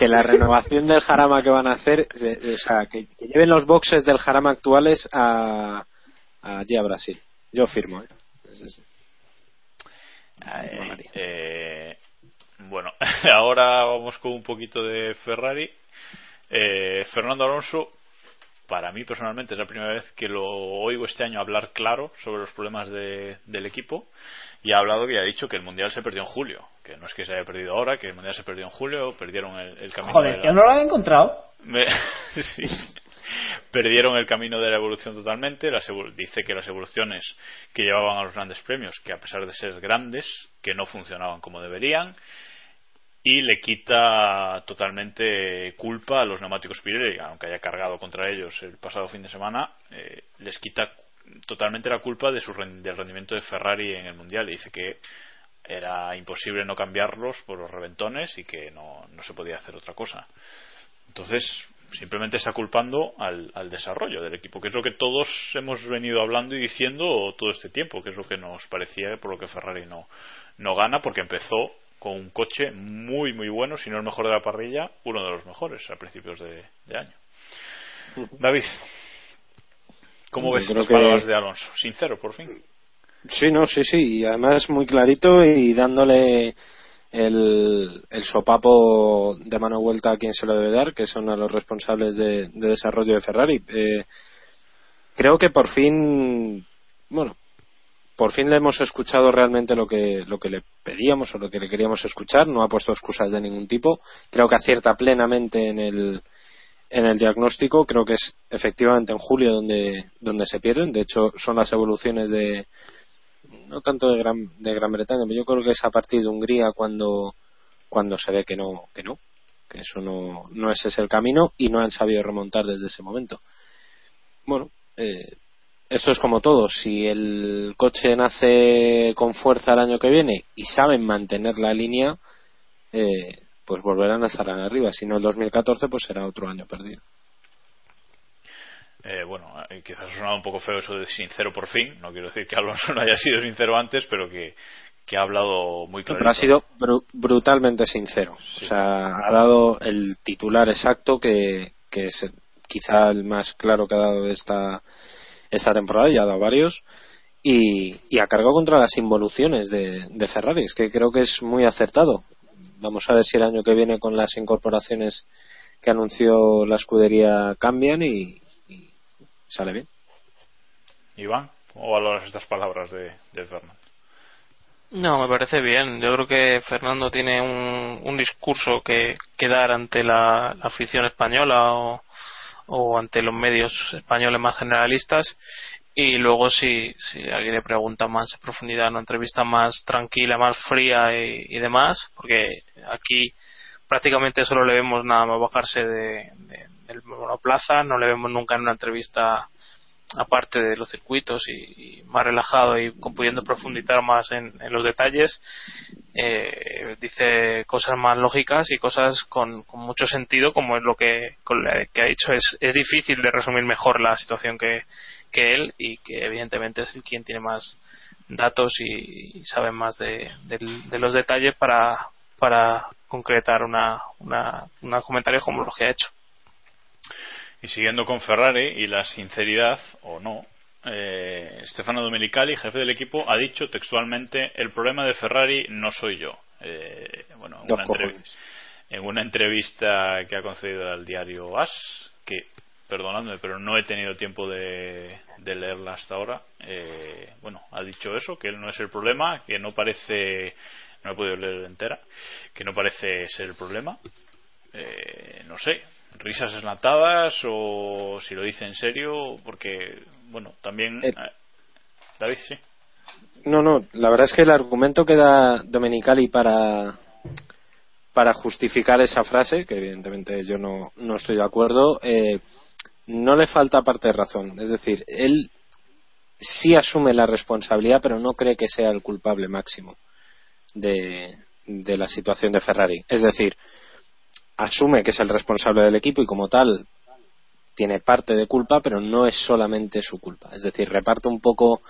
que la renovación del jarama que van a hacer, de- o sea, que, que lleven los boxes del jarama actuales a, a allí a Brasil. Yo firmo, ¿eh? Sí, sí. Ay, eh, bueno, [laughs] ahora vamos con un poquito de Ferrari. Eh, Fernando Alonso para mí personalmente es la primera vez que lo oigo este año hablar claro sobre los problemas de, del equipo y ha hablado que ha dicho que el mundial se perdió en julio que no es que se haya perdido ahora que el mundial se perdió en julio perdieron el, el camino Joder, de la- ¿ya no lo han encontrado? Me- [laughs] sí. Perdieron el camino de la evolución totalmente. Las evol- dice que las evoluciones que llevaban a los grandes premios, que a pesar de ser grandes, que no funcionaban como deberían, y le quita totalmente culpa a los neumáticos Pirelli, aunque haya cargado contra ellos el pasado fin de semana, eh, les quita totalmente la culpa de su del rendimiento de Ferrari en el mundial. Y dice que era imposible no cambiarlos por los reventones y que no, no se podía hacer otra cosa. Entonces, simplemente está culpando al, al desarrollo del equipo, que es lo que todos hemos venido hablando y diciendo todo este tiempo, que es lo que nos parecía por lo que Ferrari no, no gana, porque empezó con un coche muy, muy bueno, si no el mejor de la parrilla, uno de los mejores a principios de, de año. David, ¿cómo ves las que- palabras de Alonso? Sincero, por fin. Sí, no, sí, sí, y además muy clarito y dándole el, el sopapo de mano vuelta a quien se lo debe dar, que son a los responsables de, de desarrollo de Ferrari. Eh, creo que por fin, bueno, por fin le hemos escuchado realmente lo que, lo que le pedíamos o lo que le queríamos escuchar, no ha puesto excusas de ningún tipo, creo que acierta plenamente en el, en el diagnóstico, creo que es efectivamente en julio donde, donde se pierden, de hecho son las evoluciones de, no tanto de Gran, de Gran Bretaña, pero yo creo que es a partir de Hungría cuando, cuando se ve que no, que no, que eso no, no ese es el camino y no han sabido remontar desde ese momento. Bueno, eh, esto es como todo, si el coche nace con fuerza el año que viene y saben mantener la línea, eh, pues volverán a estar arriba. Si no el 2014, pues será otro año perdido. Eh, bueno, eh, quizás ha sonado un poco feo eso de sincero por fin. No quiero decir que Alonso [laughs] no haya sido sincero antes, pero que, que ha hablado muy claro. Pero ha sido bru- brutalmente sincero. O sea, ha dado el titular exacto que, que es quizá el más claro que ha dado esta, esta temporada, y ha dado varios. Y, y ha cargado contra las involuciones de, de Ferrari, es que creo que es muy acertado. Vamos a ver si el año que viene con las incorporaciones que anunció la escudería cambian y, y sale bien. Iván, ¿cómo valoras estas palabras de, de Fernando? No, me parece bien. Yo creo que Fernando tiene un, un discurso que, que dar ante la, la afición española o, o ante los medios españoles más generalistas. Y luego, si, si alguien le pregunta más en profundidad, una entrevista más tranquila, más fría y, demás, porque aquí prácticamente solo le vemos nada más bajarse de, de- del monoplaza, no le vemos nunca en una entrevista aparte de los circuitos y, más relajado y pudiendo profundizar más en, los detalles, eh, dice cosas más lógicas y cosas con, con mucho sentido, como es lo que, con la que ha dicho. Es, es difícil de resumir mejor la situación que, que él y que evidentemente es el quien tiene más datos y, sabe más de, de los detalles para, para concretar una, una, una comentario como los que ha hecho. Y siguiendo con Ferrari y la sinceridad, o no, eh, Stefano Domenicali, jefe del equipo, ha dicho textualmente: el problema de Ferrari no soy yo. Eh, bueno, en una entrevista que ha concedido al diario AS, que, perdonadme, pero no he tenido tiempo de, de leerla hasta ahora, eh, bueno, ha dicho eso, que él no es el problema, que no parece, no he podido leer entera, que no parece ser el problema. Eh, no sé, risas enlatadas o si lo dice en serio, porque, bueno, también. Eh. eh, David, sí. No, no, la verdad es que el argumento que da Domenicali para, para justificar esa frase, que evidentemente yo no, no estoy de acuerdo, eh, no le falta parte de razón. Es decir, él sí asume la responsabilidad, pero no cree que sea el culpable máximo de, de la situación de Ferrari. Es decir, asume que es el responsable del equipo y como tal tiene parte de culpa, pero no es solamente su culpa. Es decir, reparte un poco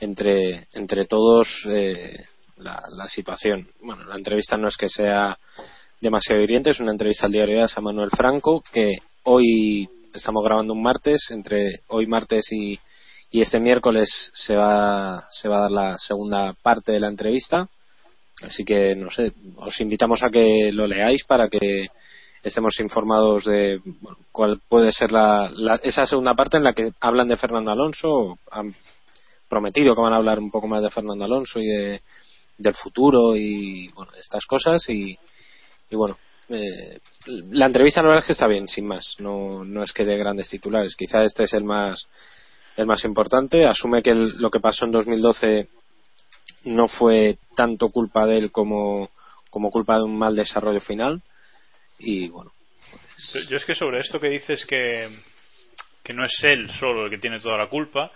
entre, entre todos eh, la, la situación. Bueno, la entrevista no es que sea demasiado hiriente, es una entrevista al diario AS a Manuel Franco, que hoy estamos grabando un martes, entre hoy martes y, y este miércoles se va, se va a dar la segunda parte de la entrevista. Así que, no sé, os invitamos a que lo leáis para que estemos informados de cuál puede ser la, esa segunda parte en la que hablan de Fernando Alonso. Han prometido que van a hablar un poco más de Fernando Alonso y de, del futuro y bueno, estas cosas. Y, y bueno, eh, la entrevista la verdad es que está bien, sin más. No, no es que de grandes titulares. Quizá este es el más, el más importante. Asume que lo que pasó en 2012 no fue tanto culpa de él como, como culpa de un mal desarrollo final. Y bueno. Pues yo es que sobre esto que dices que, que no es él solo el que tiene toda la culpa,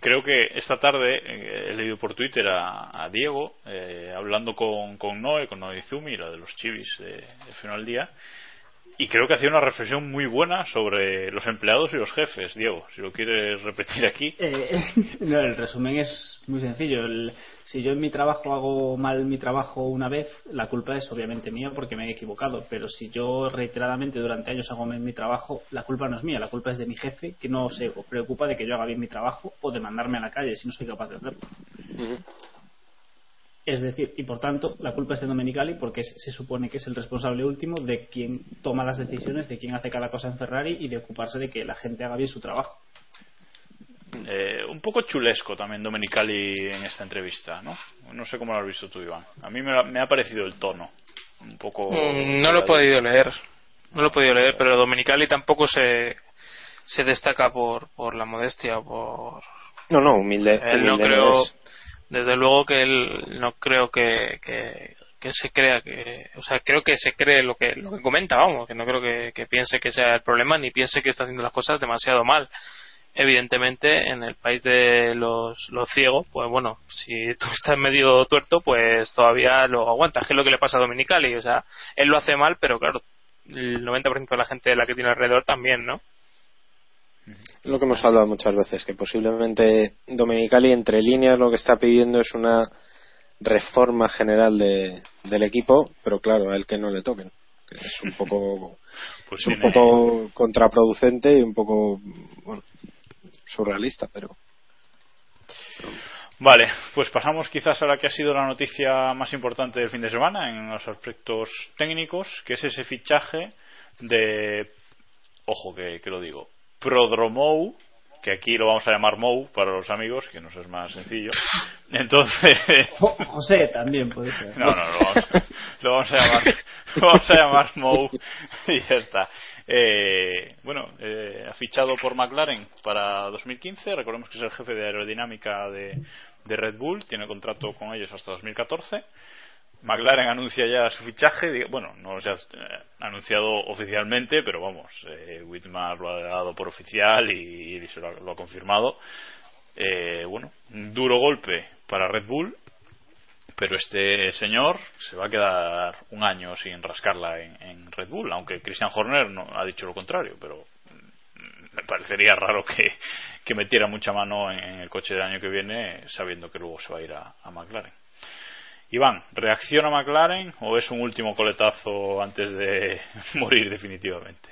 creo que esta tarde eh, he leído por Twitter a, Diego eh, hablando con, con Noé, con Noé Izumi, la de los chivis de Final Día, y creo que hacía una reflexión muy buena sobre los empleados y los jefes. Diego, si lo quieres repetir aquí. Eh, [laughs] no, el resumen es muy sencillo. si yo en mi trabajo hago mal mi trabajo una vez, la culpa es obviamente mía porque me he equivocado. Pero si yo reiteradamente durante años hago mal mi trabajo, la culpa no es mía. La culpa es de mi jefe que no se preocupa de que yo haga bien mi trabajo o de mandarme a la calle si no soy capaz de hacerlo. Es decir, y por tanto, la culpa es de Domenicali porque se supone que es el responsable último de quien toma las decisiones, de quien hace cada cosa en Ferrari y de ocuparse de que la gente haga bien su trabajo. Eh, un poco chulesco también Domenicali en esta entrevista, ¿no? No sé cómo lo has visto tú, Iván. A mí me, ha parecido el tono. Un poco. Mm, no lo he podido leer. No lo he podido leer, pero Domenicali tampoco se, se destaca por, por la modestia o por. No, no, humilde. no creo desde luego que él no creo que, se crea que o sea creo que se cree lo que lo que comenta vamos que no creo que, piense que sea el problema ni piense que está haciendo las cosas demasiado mal. Evidentemente en el país de los, los ciegos pues bueno si tú estás medio tuerto pues todavía lo aguantas que es lo que le pasa a Dominicali o sea él lo hace mal pero claro el 90% de la gente de la que tiene alrededor también no lo que hemos hablado muchas veces, que posiblemente Domenicali entre líneas lo que está pidiendo es una reforma general de, del equipo, pero claro, a él que no le toquen. Que es un poco, [laughs] pues un poco contraproducente y un poco bueno, surrealista, pero. Vale, pues pasamos quizás a la que ha sido la noticia más importante del fin de semana en los aspectos técnicos, que es ese fichaje de, ojo que, que lo digo, Prodromou, que aquí lo vamos a llamar Mou para los amigos, que nos es más sencillo. Entonces. José también puede ser. No, no, lo vamos, a llamar, lo vamos a llamar Mou y ya está. Eh, bueno, eh, ha fichado por McLaren para 2015. Recordemos que es el jefe de aerodinámica de, de Red Bull. Tiene contrato con ellos hasta 2014. McLaren anuncia ya su fichaje, bueno, no se ha eh, anunciado oficialmente, pero vamos, eh, Whitmar lo ha dado por oficial y, se lo, ha, confirmado. Eh, bueno, un duro golpe para Red Bull, pero este señor se va a quedar un año sin rascarla en, Red Bull, aunque Christian Horner no ha dicho lo contrario, pero me parecería raro que, metiera mucha mano en, el coche del año que viene sabiendo que luego se va a ir a McLaren. Iván, ¿reacciona McLaren o es un último coletazo antes de [laughs] morir definitivamente?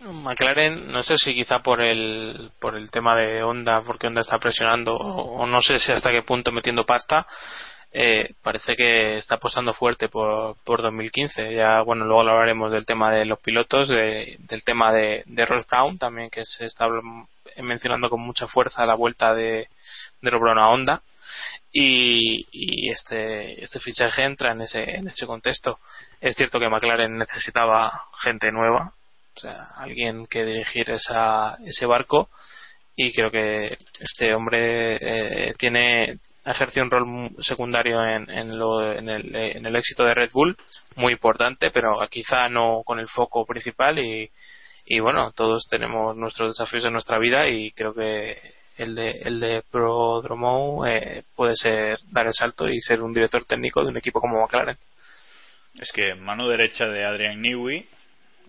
McLaren, no sé si quizá por el, por el tema de Honda, porque Honda está presionando, o, no sé si hasta qué punto metiendo pasta, eh, parece que está apostando fuerte por, por 2015. Ya, bueno, luego hablaremos del tema de los pilotos, del tema de, de Ross Brown también, que se está mencionando con mucha fuerza la vuelta de, de Ross Brown a Honda y, este, este fichaje entra en ese, en ese contexto. Es cierto que McLaren necesitaba gente nueva, o sea, alguien que dirigir esa, ese barco y creo que este hombre eh, tiene ejerce un rol secundario en, en, lo, en, el, en el éxito de Red Bull muy importante pero quizá no con el foco principal y, y bueno todos tenemos nuestros desafíos en nuestra vida y creo que el de, el de Prodromo eh, puede ser dar el salto y ser un director técnico de un equipo como McLaren. Es que mano derecha de Adrian Newey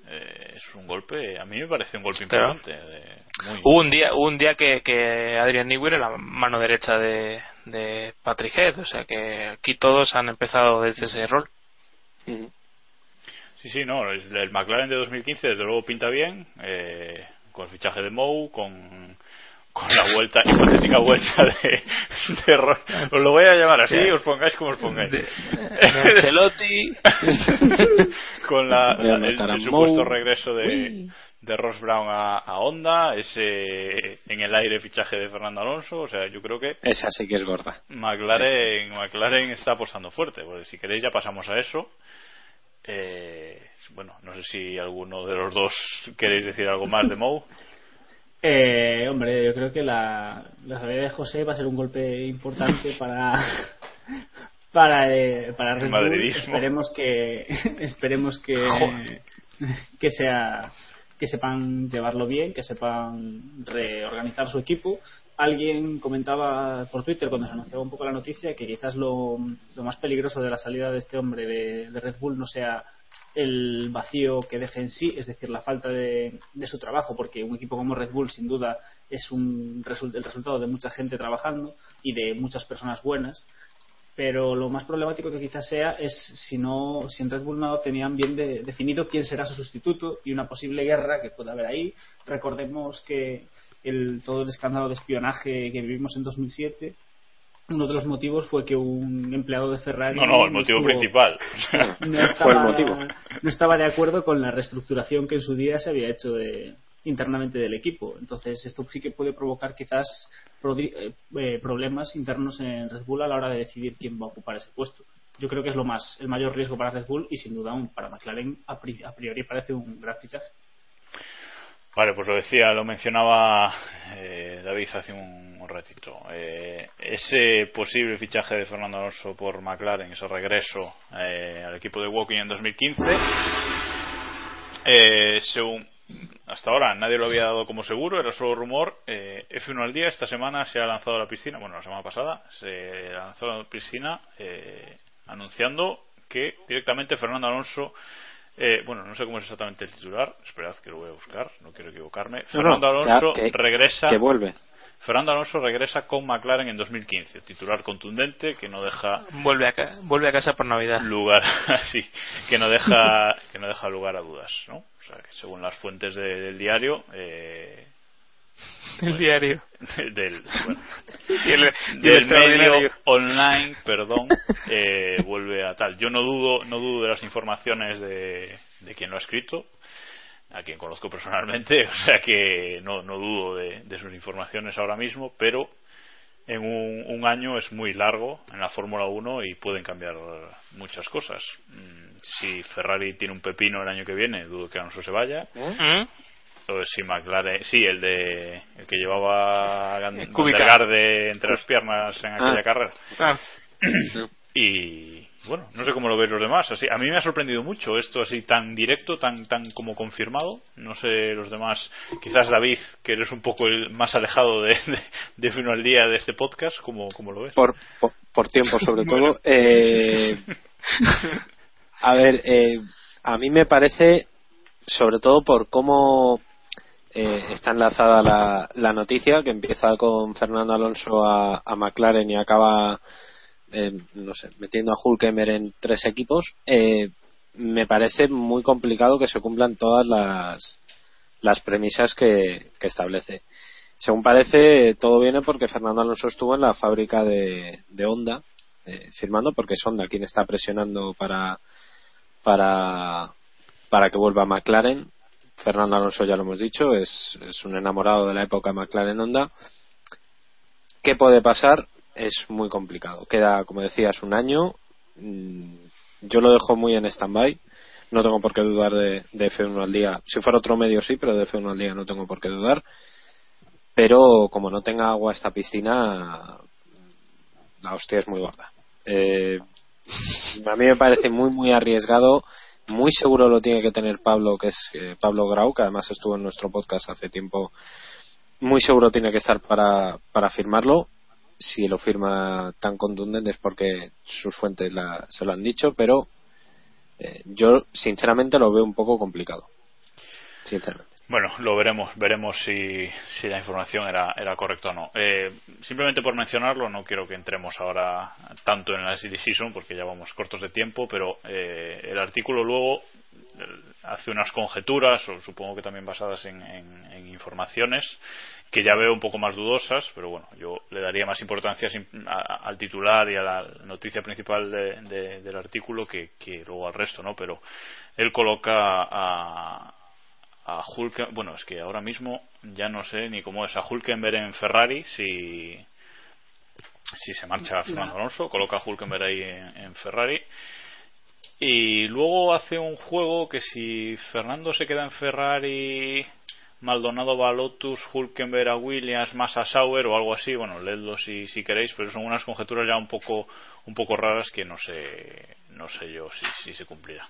eh, es un golpe, a mí me parece un golpe importante. hubo un día, un día que, que Adrian Newey era la mano derecha de, de Patrick Head, o sea que aquí todos han empezado desde ese rol. Sí, sí, no, el, McLaren de 2015 desde luego pinta bien, eh, con el fichaje de Mou, con con la vuelta, hipotética vuelta de, de Os lo voy a llamar así, os pongáis como os pongáis. De, [laughs] Ancelotti. con la, el, el, supuesto regreso de, de Ross Brown a, a, Honda, ese en el aire fichaje de Fernando Alonso, o sea, yo creo que esa sí que es gorda. McLaren, McLaren está apostando fuerte, porque si queréis ya pasamos a eso. Eh, bueno, no sé si alguno de los dos queréis decir algo más de Mou. Eh, hombre, yo creo que la, la salida de José va a ser un golpe importante [laughs] para para eh, para Red Bull. Esperemos que [laughs] esperemos que que sea que sepan llevarlo bien, que sepan reorganizar su equipo. Alguien comentaba por Twitter cuando se anunciaba un poco la noticia que quizás lo, lo más peligroso de la salida de este hombre de, de Red Bull no sea el vacío que deje en sí, es decir, la falta de, su trabajo, porque un equipo como Red Bull sin duda es un el resultado de mucha gente trabajando y de muchas personas buenas, pero lo más problemático que quizás sea es si no si en Red Bull no tenían bien de, definido quién será su sustituto y una posible guerra que pueda haber ahí. Recordemos que el, todo el escándalo de espionaje que vivimos en 2007 uno de los motivos fue que un empleado de Ferrari. No, no, el motivo estuvo, principal. [laughs] No estaba, fue el motivo. No estaba de acuerdo con la reestructuración que en su día se había hecho de, internamente del equipo. Entonces, esto sí que puede provocar quizás eh, problemas internos en Red Bull a la hora de decidir quién va a ocupar ese puesto. Yo creo que es lo más, el mayor riesgo para Red Bull y sin duda un, para McLaren a priori parece un gran fichaje. Vale, pues lo decía, lo mencionaba eh, David hace un, ratito. Eh, ese posible fichaje de Fernando Alonso por McLaren, ese regreso eh, al equipo de Walking en 2015, eh, según hasta ahora nadie lo había dado como seguro, era solo rumor. Eh, F1 al día esta semana se ha lanzado a la piscina, bueno, la semana pasada se lanzó a la piscina eh, anunciando que directamente Fernando Alonso eh, bueno, no sé cómo es exactamente el titular. Esperad que lo voy a buscar, no quiero equivocarme. Fernando Alonso que, regresa. Que vuelve. Fernando Alonso regresa con McLaren en 2015. Titular contundente que no deja. Vuelve a, ca vuelve a casa por Navidad. Lugar, [laughs] sí, que no deja, que no deja lugar a dudas, ¿no? O sea, que según las fuentes de, del diario. Eh, del diario. [laughs] Del, bueno, y el, del medio online, perdón, [laughs] eh, vuelve a tal. Yo no dudo, no dudo de las informaciones de, de quien lo ha escrito, a quien conozco personalmente, [laughs] o sea que no, no dudo de, de, sus informaciones ahora mismo, pero en un, un año es muy largo en la Fórmula 1 y pueden cambiar muchas cosas. Si Ferrari tiene un pepino el año que viene, dudo que Alonso se vaya. ¿Eh? Si McLaren, sí, el de el que llevaba Garde entre las piernas en aquella ah. carrera. Ah. [clears throat] y bueno, no sé cómo lo ven los demás. Así, a mí me ha sorprendido mucho esto así tan directo, tan tan como confirmado. No sé los demás. Quizás David, que eres un poco el más alejado de, de, de Fino al Día de este podcast, ¿cómo, cómo lo ves? Por, por, por tiempo, sobre [laughs] todo. Eh, [laughs] a ver, eh, a mí me parece, sobre todo por cómo eh, está enlazada la, la, noticia, que empieza con Fernando Alonso a, a McLaren y acaba eh, no sé, metiendo a Hulkemer en tres equipos, eh, me parece muy complicado que se cumplan todas las, las premisas que, establece. Según parece, todo viene porque Fernando Alonso estuvo en la fábrica de, de Honda eh, firmando, porque es Honda quien está presionando para, para, para que vuelva McLaren. Fernando Alonso, ya lo hemos dicho, es, es un enamorado de la época McLaren-Honda. ¿Qué puede pasar? es muy complicado. Queda, como decías, un año. Yo lo dejo muy en stand-by. No tengo por qué dudar de, de, F1 al día. Si fuera otro medio, sí, pero de F1 al día no tengo por qué dudar. Pero como no tenga agua esta piscina, la hostia es muy gorda. Eh, a mí me parece muy, muy arriesgado. Muy seguro lo tiene que tener Pablo, que es eh, Pablo Grau, que además estuvo en nuestro podcast hace tiempo. Muy seguro tiene que estar para, para firmarlo si lo firma tan contundente es porque sus fuentes la, se lo han dicho, pero eh, yo sinceramente lo veo un poco complicado. Sinceramente. Bueno, lo veremos, veremos si, la información era, era correcta o no. Eh, simplemente por mencionarlo, no quiero que entremos ahora tanto en la City Season porque ya vamos cortos de tiempo, pero eh, el artículo luego, hace unas conjeturas, o supongo que también basadas en, informaciones, que ya veo un poco más dudosas, pero bueno, yo le daría más importancia al titular y a la noticia principal del artículo que, que, luego al resto, ¿no? Pero él coloca a, a Hulkenberg, bueno, es que ahora mismo ya no sé ni cómo es a Hulkenberg en Ferrari, si, si se marcha Fernando Alonso, coloca a Hulkenberg ahí en Ferrari y luego hace un juego que si Fernando se queda en Ferrari, Maldonado va a Lotus, Hulkenberg a Williams, más a Sauer o algo así, bueno, leedlo si, si queréis, pero son unas conjeturas ya un poco, un poco raras que no sé, no sé yo si, si se cumplirá.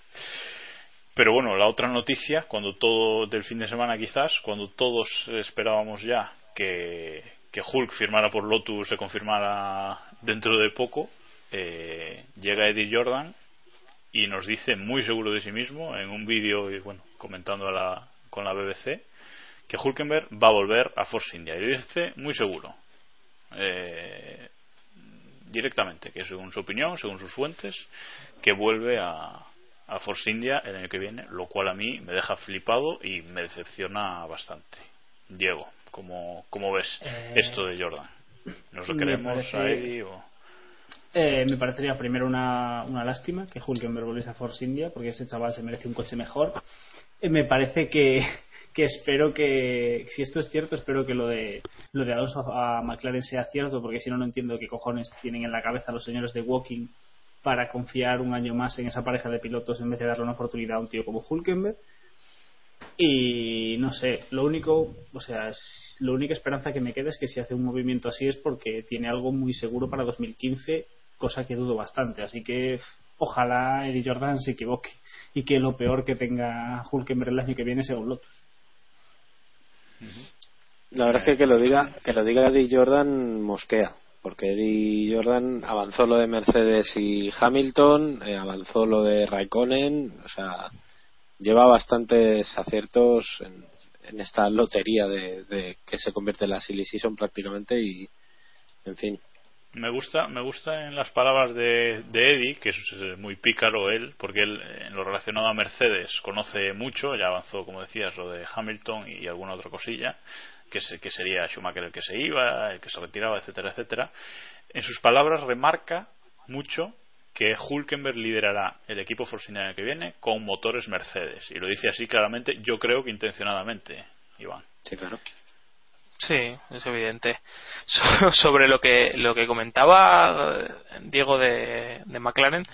Pero bueno, la otra noticia, cuando todo del fin de semana quizás, cuando todos esperábamos ya que, Hulk firmara por Lotus, se confirmara dentro de poco, eh, llega Eddie Jordan y nos dice muy seguro de sí mismo en un vídeo y bueno comentando con la BBC que Hulkenberg va a volver a Force India. Y dice muy seguro eh, directamente que según su opinión según sus fuentes que vuelve a, a Force India el año que viene lo cual a mí me deja flipado y me decepciona bastante Diego ¿cómo, cómo ves eh, esto de Jordan? ¿nos lo queremos ahí o eh, me parecería primero una, una lástima que Hulkenberg volviese a Force India porque ese chaval se merece un coche mejor. Eh, me parece que, que espero que, si esto es cierto, espero que lo de, lo de Alonso a McLaren sea cierto porque si no, no entiendo qué cojones tienen en la cabeza los señores de Walking para confiar un año más en esa pareja de pilotos en vez de darle una oportunidad a un tío como Hulkenberg. Y no sé, lo único, o sea, es, la única esperanza que me queda es que si hace un movimiento así es porque tiene algo muy seguro para 2015 cosa que dudo bastante. Así que ojalá Eddie Jordan se equivoque y que lo peor que tenga Hulkenberg el año que viene sea un Lotus. La verdad es que que lo diga que lo diga Eddie Jordan mosquea, porque Eddie Jordan avanzó lo de Mercedes y Hamilton, eh, avanzó lo de Raikkonen, o sea, lleva bastantes aciertos en, esta lotería de, que se convierte en la silly season prácticamente y, en fin, me gusta me gusta en las palabras de, de, Eddie que es muy pícaro él porque él en lo relacionado a Mercedes conoce mucho ya avanzó como decías lo de Hamilton y alguna otra cosilla que, que sería Schumacher el que se iba el que se retiraba etcétera etcétera en sus palabras remarca mucho que Hulkenberg liderará el equipo Force India que viene con motores Mercedes. Y lo dice así claramente yo creo que intencionadamente Iván. Sí claro. Sí, es evidente. [laughs] sobre lo que lo que comentaba eh, Diego de, de McLaren,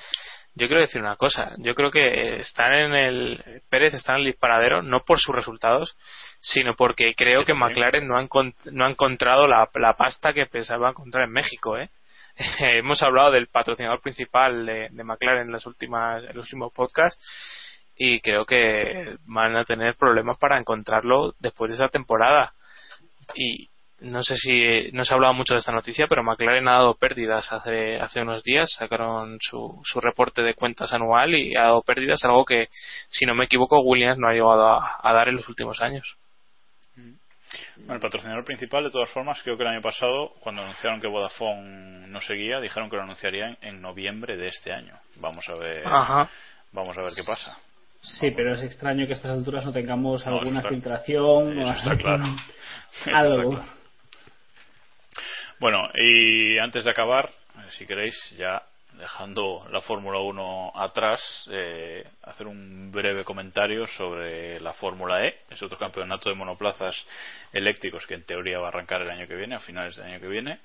yo quiero decir una cosa. Yo creo que están en el Pérez está en el disparadero no por sus resultados, sino porque creo que McLaren no ha, no ha encontrado la, la, pasta que pensaba encontrar en México, ¿eh? [laughs] Hemos hablado del patrocinador principal de, de McLaren en las últimas en los últimos podcasts y creo que van a tener problemas para encontrarlo después de esa temporada y no sé si no se ha hablado mucho de esta noticia, pero McLaren ha dado pérdidas hace, hace unos días, sacaron su, su reporte de cuentas anual y ha dado pérdidas, algo que, si no me equivoco, Williams no ha llegado a, dar en los últimos años. Bueno, el patrocinador principal, de todas formas, creo que el año pasado, cuando anunciaron que Vodafone no seguía, dijeron que lo anunciarían en noviembre de este año. Vamos a ver, vamos a ver qué pasa. Sí, pero es extraño que a estas alturas no tengamos alguna filtración o [laughs] está claro. Bueno, y antes de acabar, si queréis, ya dejando la Fórmula 1 atrás, eh, hacer un breve comentario sobre la Fórmula E, es otro campeonato de monoplazas eléctricos que en teoría va a arrancar el año que viene, a finales del año que viene.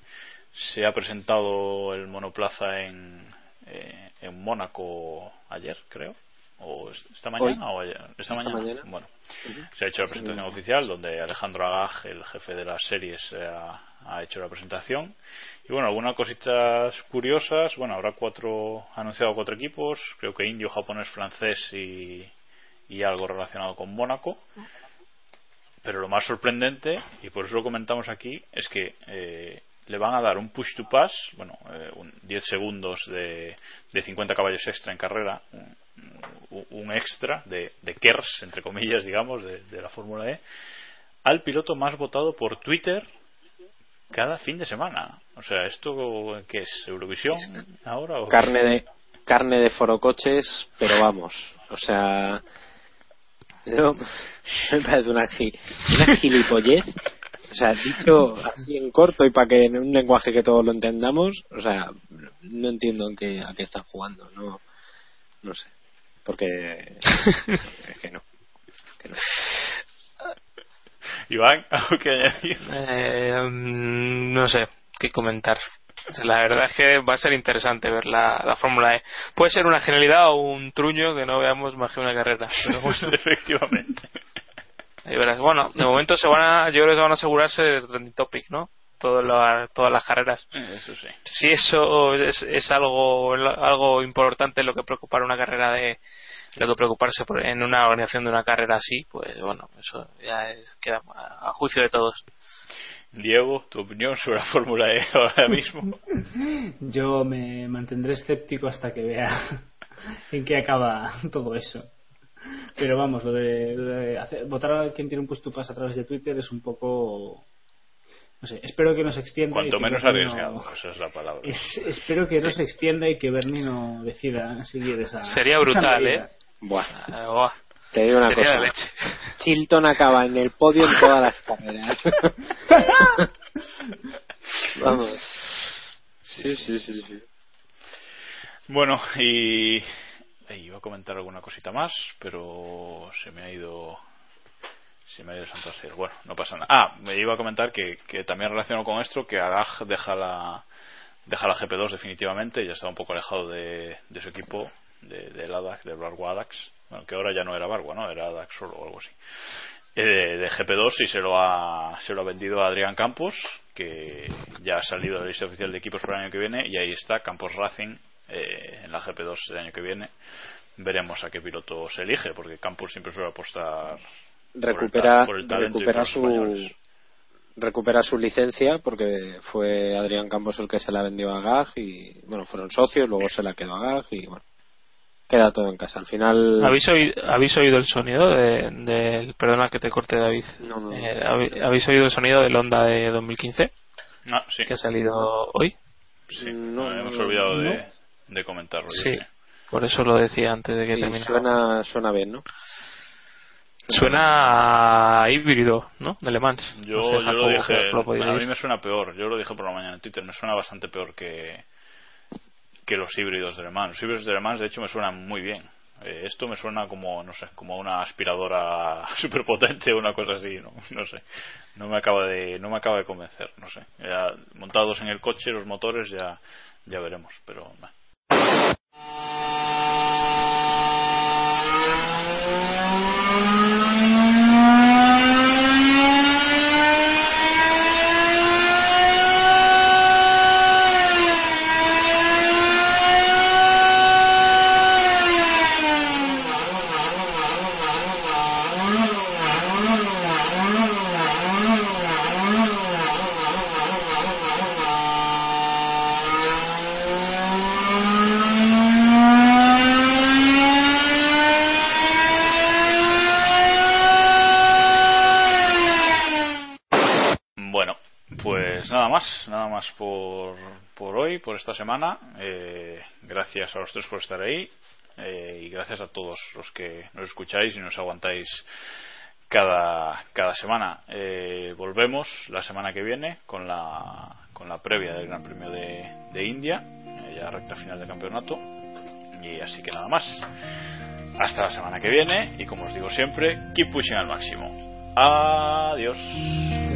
Se ha presentado el monoplaza en, eh, en Mónaco ayer, creo, o esta mañana o esta, mañana? bueno se ha hecho la presentación oficial donde Alejandro Agag el jefe de las series eh, ha, hecho la presentación. Y bueno algunas cositas curiosas. Bueno habrá cuatro anunciado cuatro equipos. Creo que indio japonés francés y, y algo relacionado con Mónaco. Pero lo más sorprendente y por eso lo comentamos aquí es que eh, le van a dar un push to pass, bueno, eh, 10 segundos de, de 50 caballos extra en carrera, un extra de, de KERS, entre comillas, digamos, de, la Fórmula E, al piloto más votado por Twitter cada fin de semana. O sea, ¿esto qué es? ¿Eurovisión ahora? O... Carne, de, carne de forocoches, pero vamos. O sea, No, [laughs] me parece una, una gilipollez. O sea, dicho así en corto y para que en un lenguaje que todos lo entendamos, o sea, no entiendo en qué, a qué están jugando, no, no sé. Porque [laughs] es que no. que no. Iván, [laughs] ¿algo que añadir? Eh, mm, no sé qué comentar. La verdad es que va a ser interesante ver la, la Fórmula E. Puede ser una genialidad o un truño que no veamos más que una carrera. Pero [laughs] bueno, Efectivamente. verás. Bueno, de momento se van a, yo creo que van a asegurarse el trending topic, ¿no? Todas las, todas las carreras. Eso sí. Si eso es, es algo, algo importante lo que preocupar una carrera de, lo que preocuparse por- en una organización de una carrera así, pues bueno, eso ya es, queda a, a juicio de todos. Diego, tu opinión sobre la Fórmula E ahora mismo. [laughs] Yo me mantendré escéptico hasta que vea [laughs] en qué acaba todo eso. Pero vamos, lo de, lo de hacer- votar a quien tiene un puesto pas a través de Twitter es un poco. No sé, espero que no se extienda. y Cuanto que menos Bernie no- arriesgado, esa es la palabra. Es- espero que no se extienda y que Bernie no decida seguir esa. Sería brutal. ¿eh? Buah, Eh, buah, te digo una sería cosa. leche. [laughs] Chilton acaba en el podio en todas las carreras. [laughs] Vamos. Sí, sí, sí, sí. Bueno, y eh, iba a comentar alguna cosita más, pero se me ha ido se me ha ido el santo cielo. Bueno, no pasa nada. Ah, me iba a comentar que, que también relacionado con esto que Agag deja la deja la GP2 definitivamente, ya estaba un poco alejado de, de su equipo, de, del ADAX, de Bargua ADAX, bueno, que ahora ya no era Bargua, ¿no? Era ADAX solo o algo así. Eh, de, de GP2 y se lo ha se lo ha vendido a Adrián Campos, que ya ha salido de la lista oficial de equipos para el año que viene y ahí está Campos Racing eh, en la GP2 del año que viene. Veremos a qué piloto se elige, porque Campos siempre suele apostar por el Recupera, ta- por el recupera su españoles. recupera su licencia porque fue Adrián Campos el que se la vendió a Gag y bueno fueron socios luego se la quedó a Gag y bueno queda todo en casa al final ¿Habéis oído, habéis oído el sonido de- del. Perdona que te corte, David. No, no. Eh, ¿habéis, habéis oído el sonido del Honda de 2015 Ah, sí, que ha salido hoy? sí. No, No, hemos no, olvidado de, no. de comentarlo. Sí, por eso lo decía antes de que terminara. suena suena bien ¿no? Suena a híbrido, ¿no? De Le Mans. Yo, No sé, yo Jacobo, lo dije, lo a mí me suena peor, yo lo dije por la mañana en Twitter, me suena bastante peor que, que los híbridos de Le Mans. Los híbridos de Le Mans, de hecho, me suenan muy bien. Eh, esto me suena como, no sé, como una aspiradora [laughs] superpotente o una cosa así, no, [laughs] no sé. No me acaba de, no me acaba de convencer, no sé. Montados en el coche, los motores, ya, ya veremos, pero. Más, nada más por, hoy, por esta semana. Eh, gracias a los tres por estar ahí eh, y gracias a todos los que nos escucháis y nos aguantáis cada, cada semana. Eh, volvemos la semana que viene con la, con la previa del Gran Premio de, de India, eh, ya recta final del campeonato. Y así que nada más. Hasta la semana que viene y como os digo siempre, keep pushing al máximo. Adiós.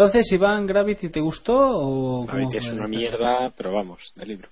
Entonces, Iván, Gravity, ¿te gustó o Gravity es una mierda pero vamos de libro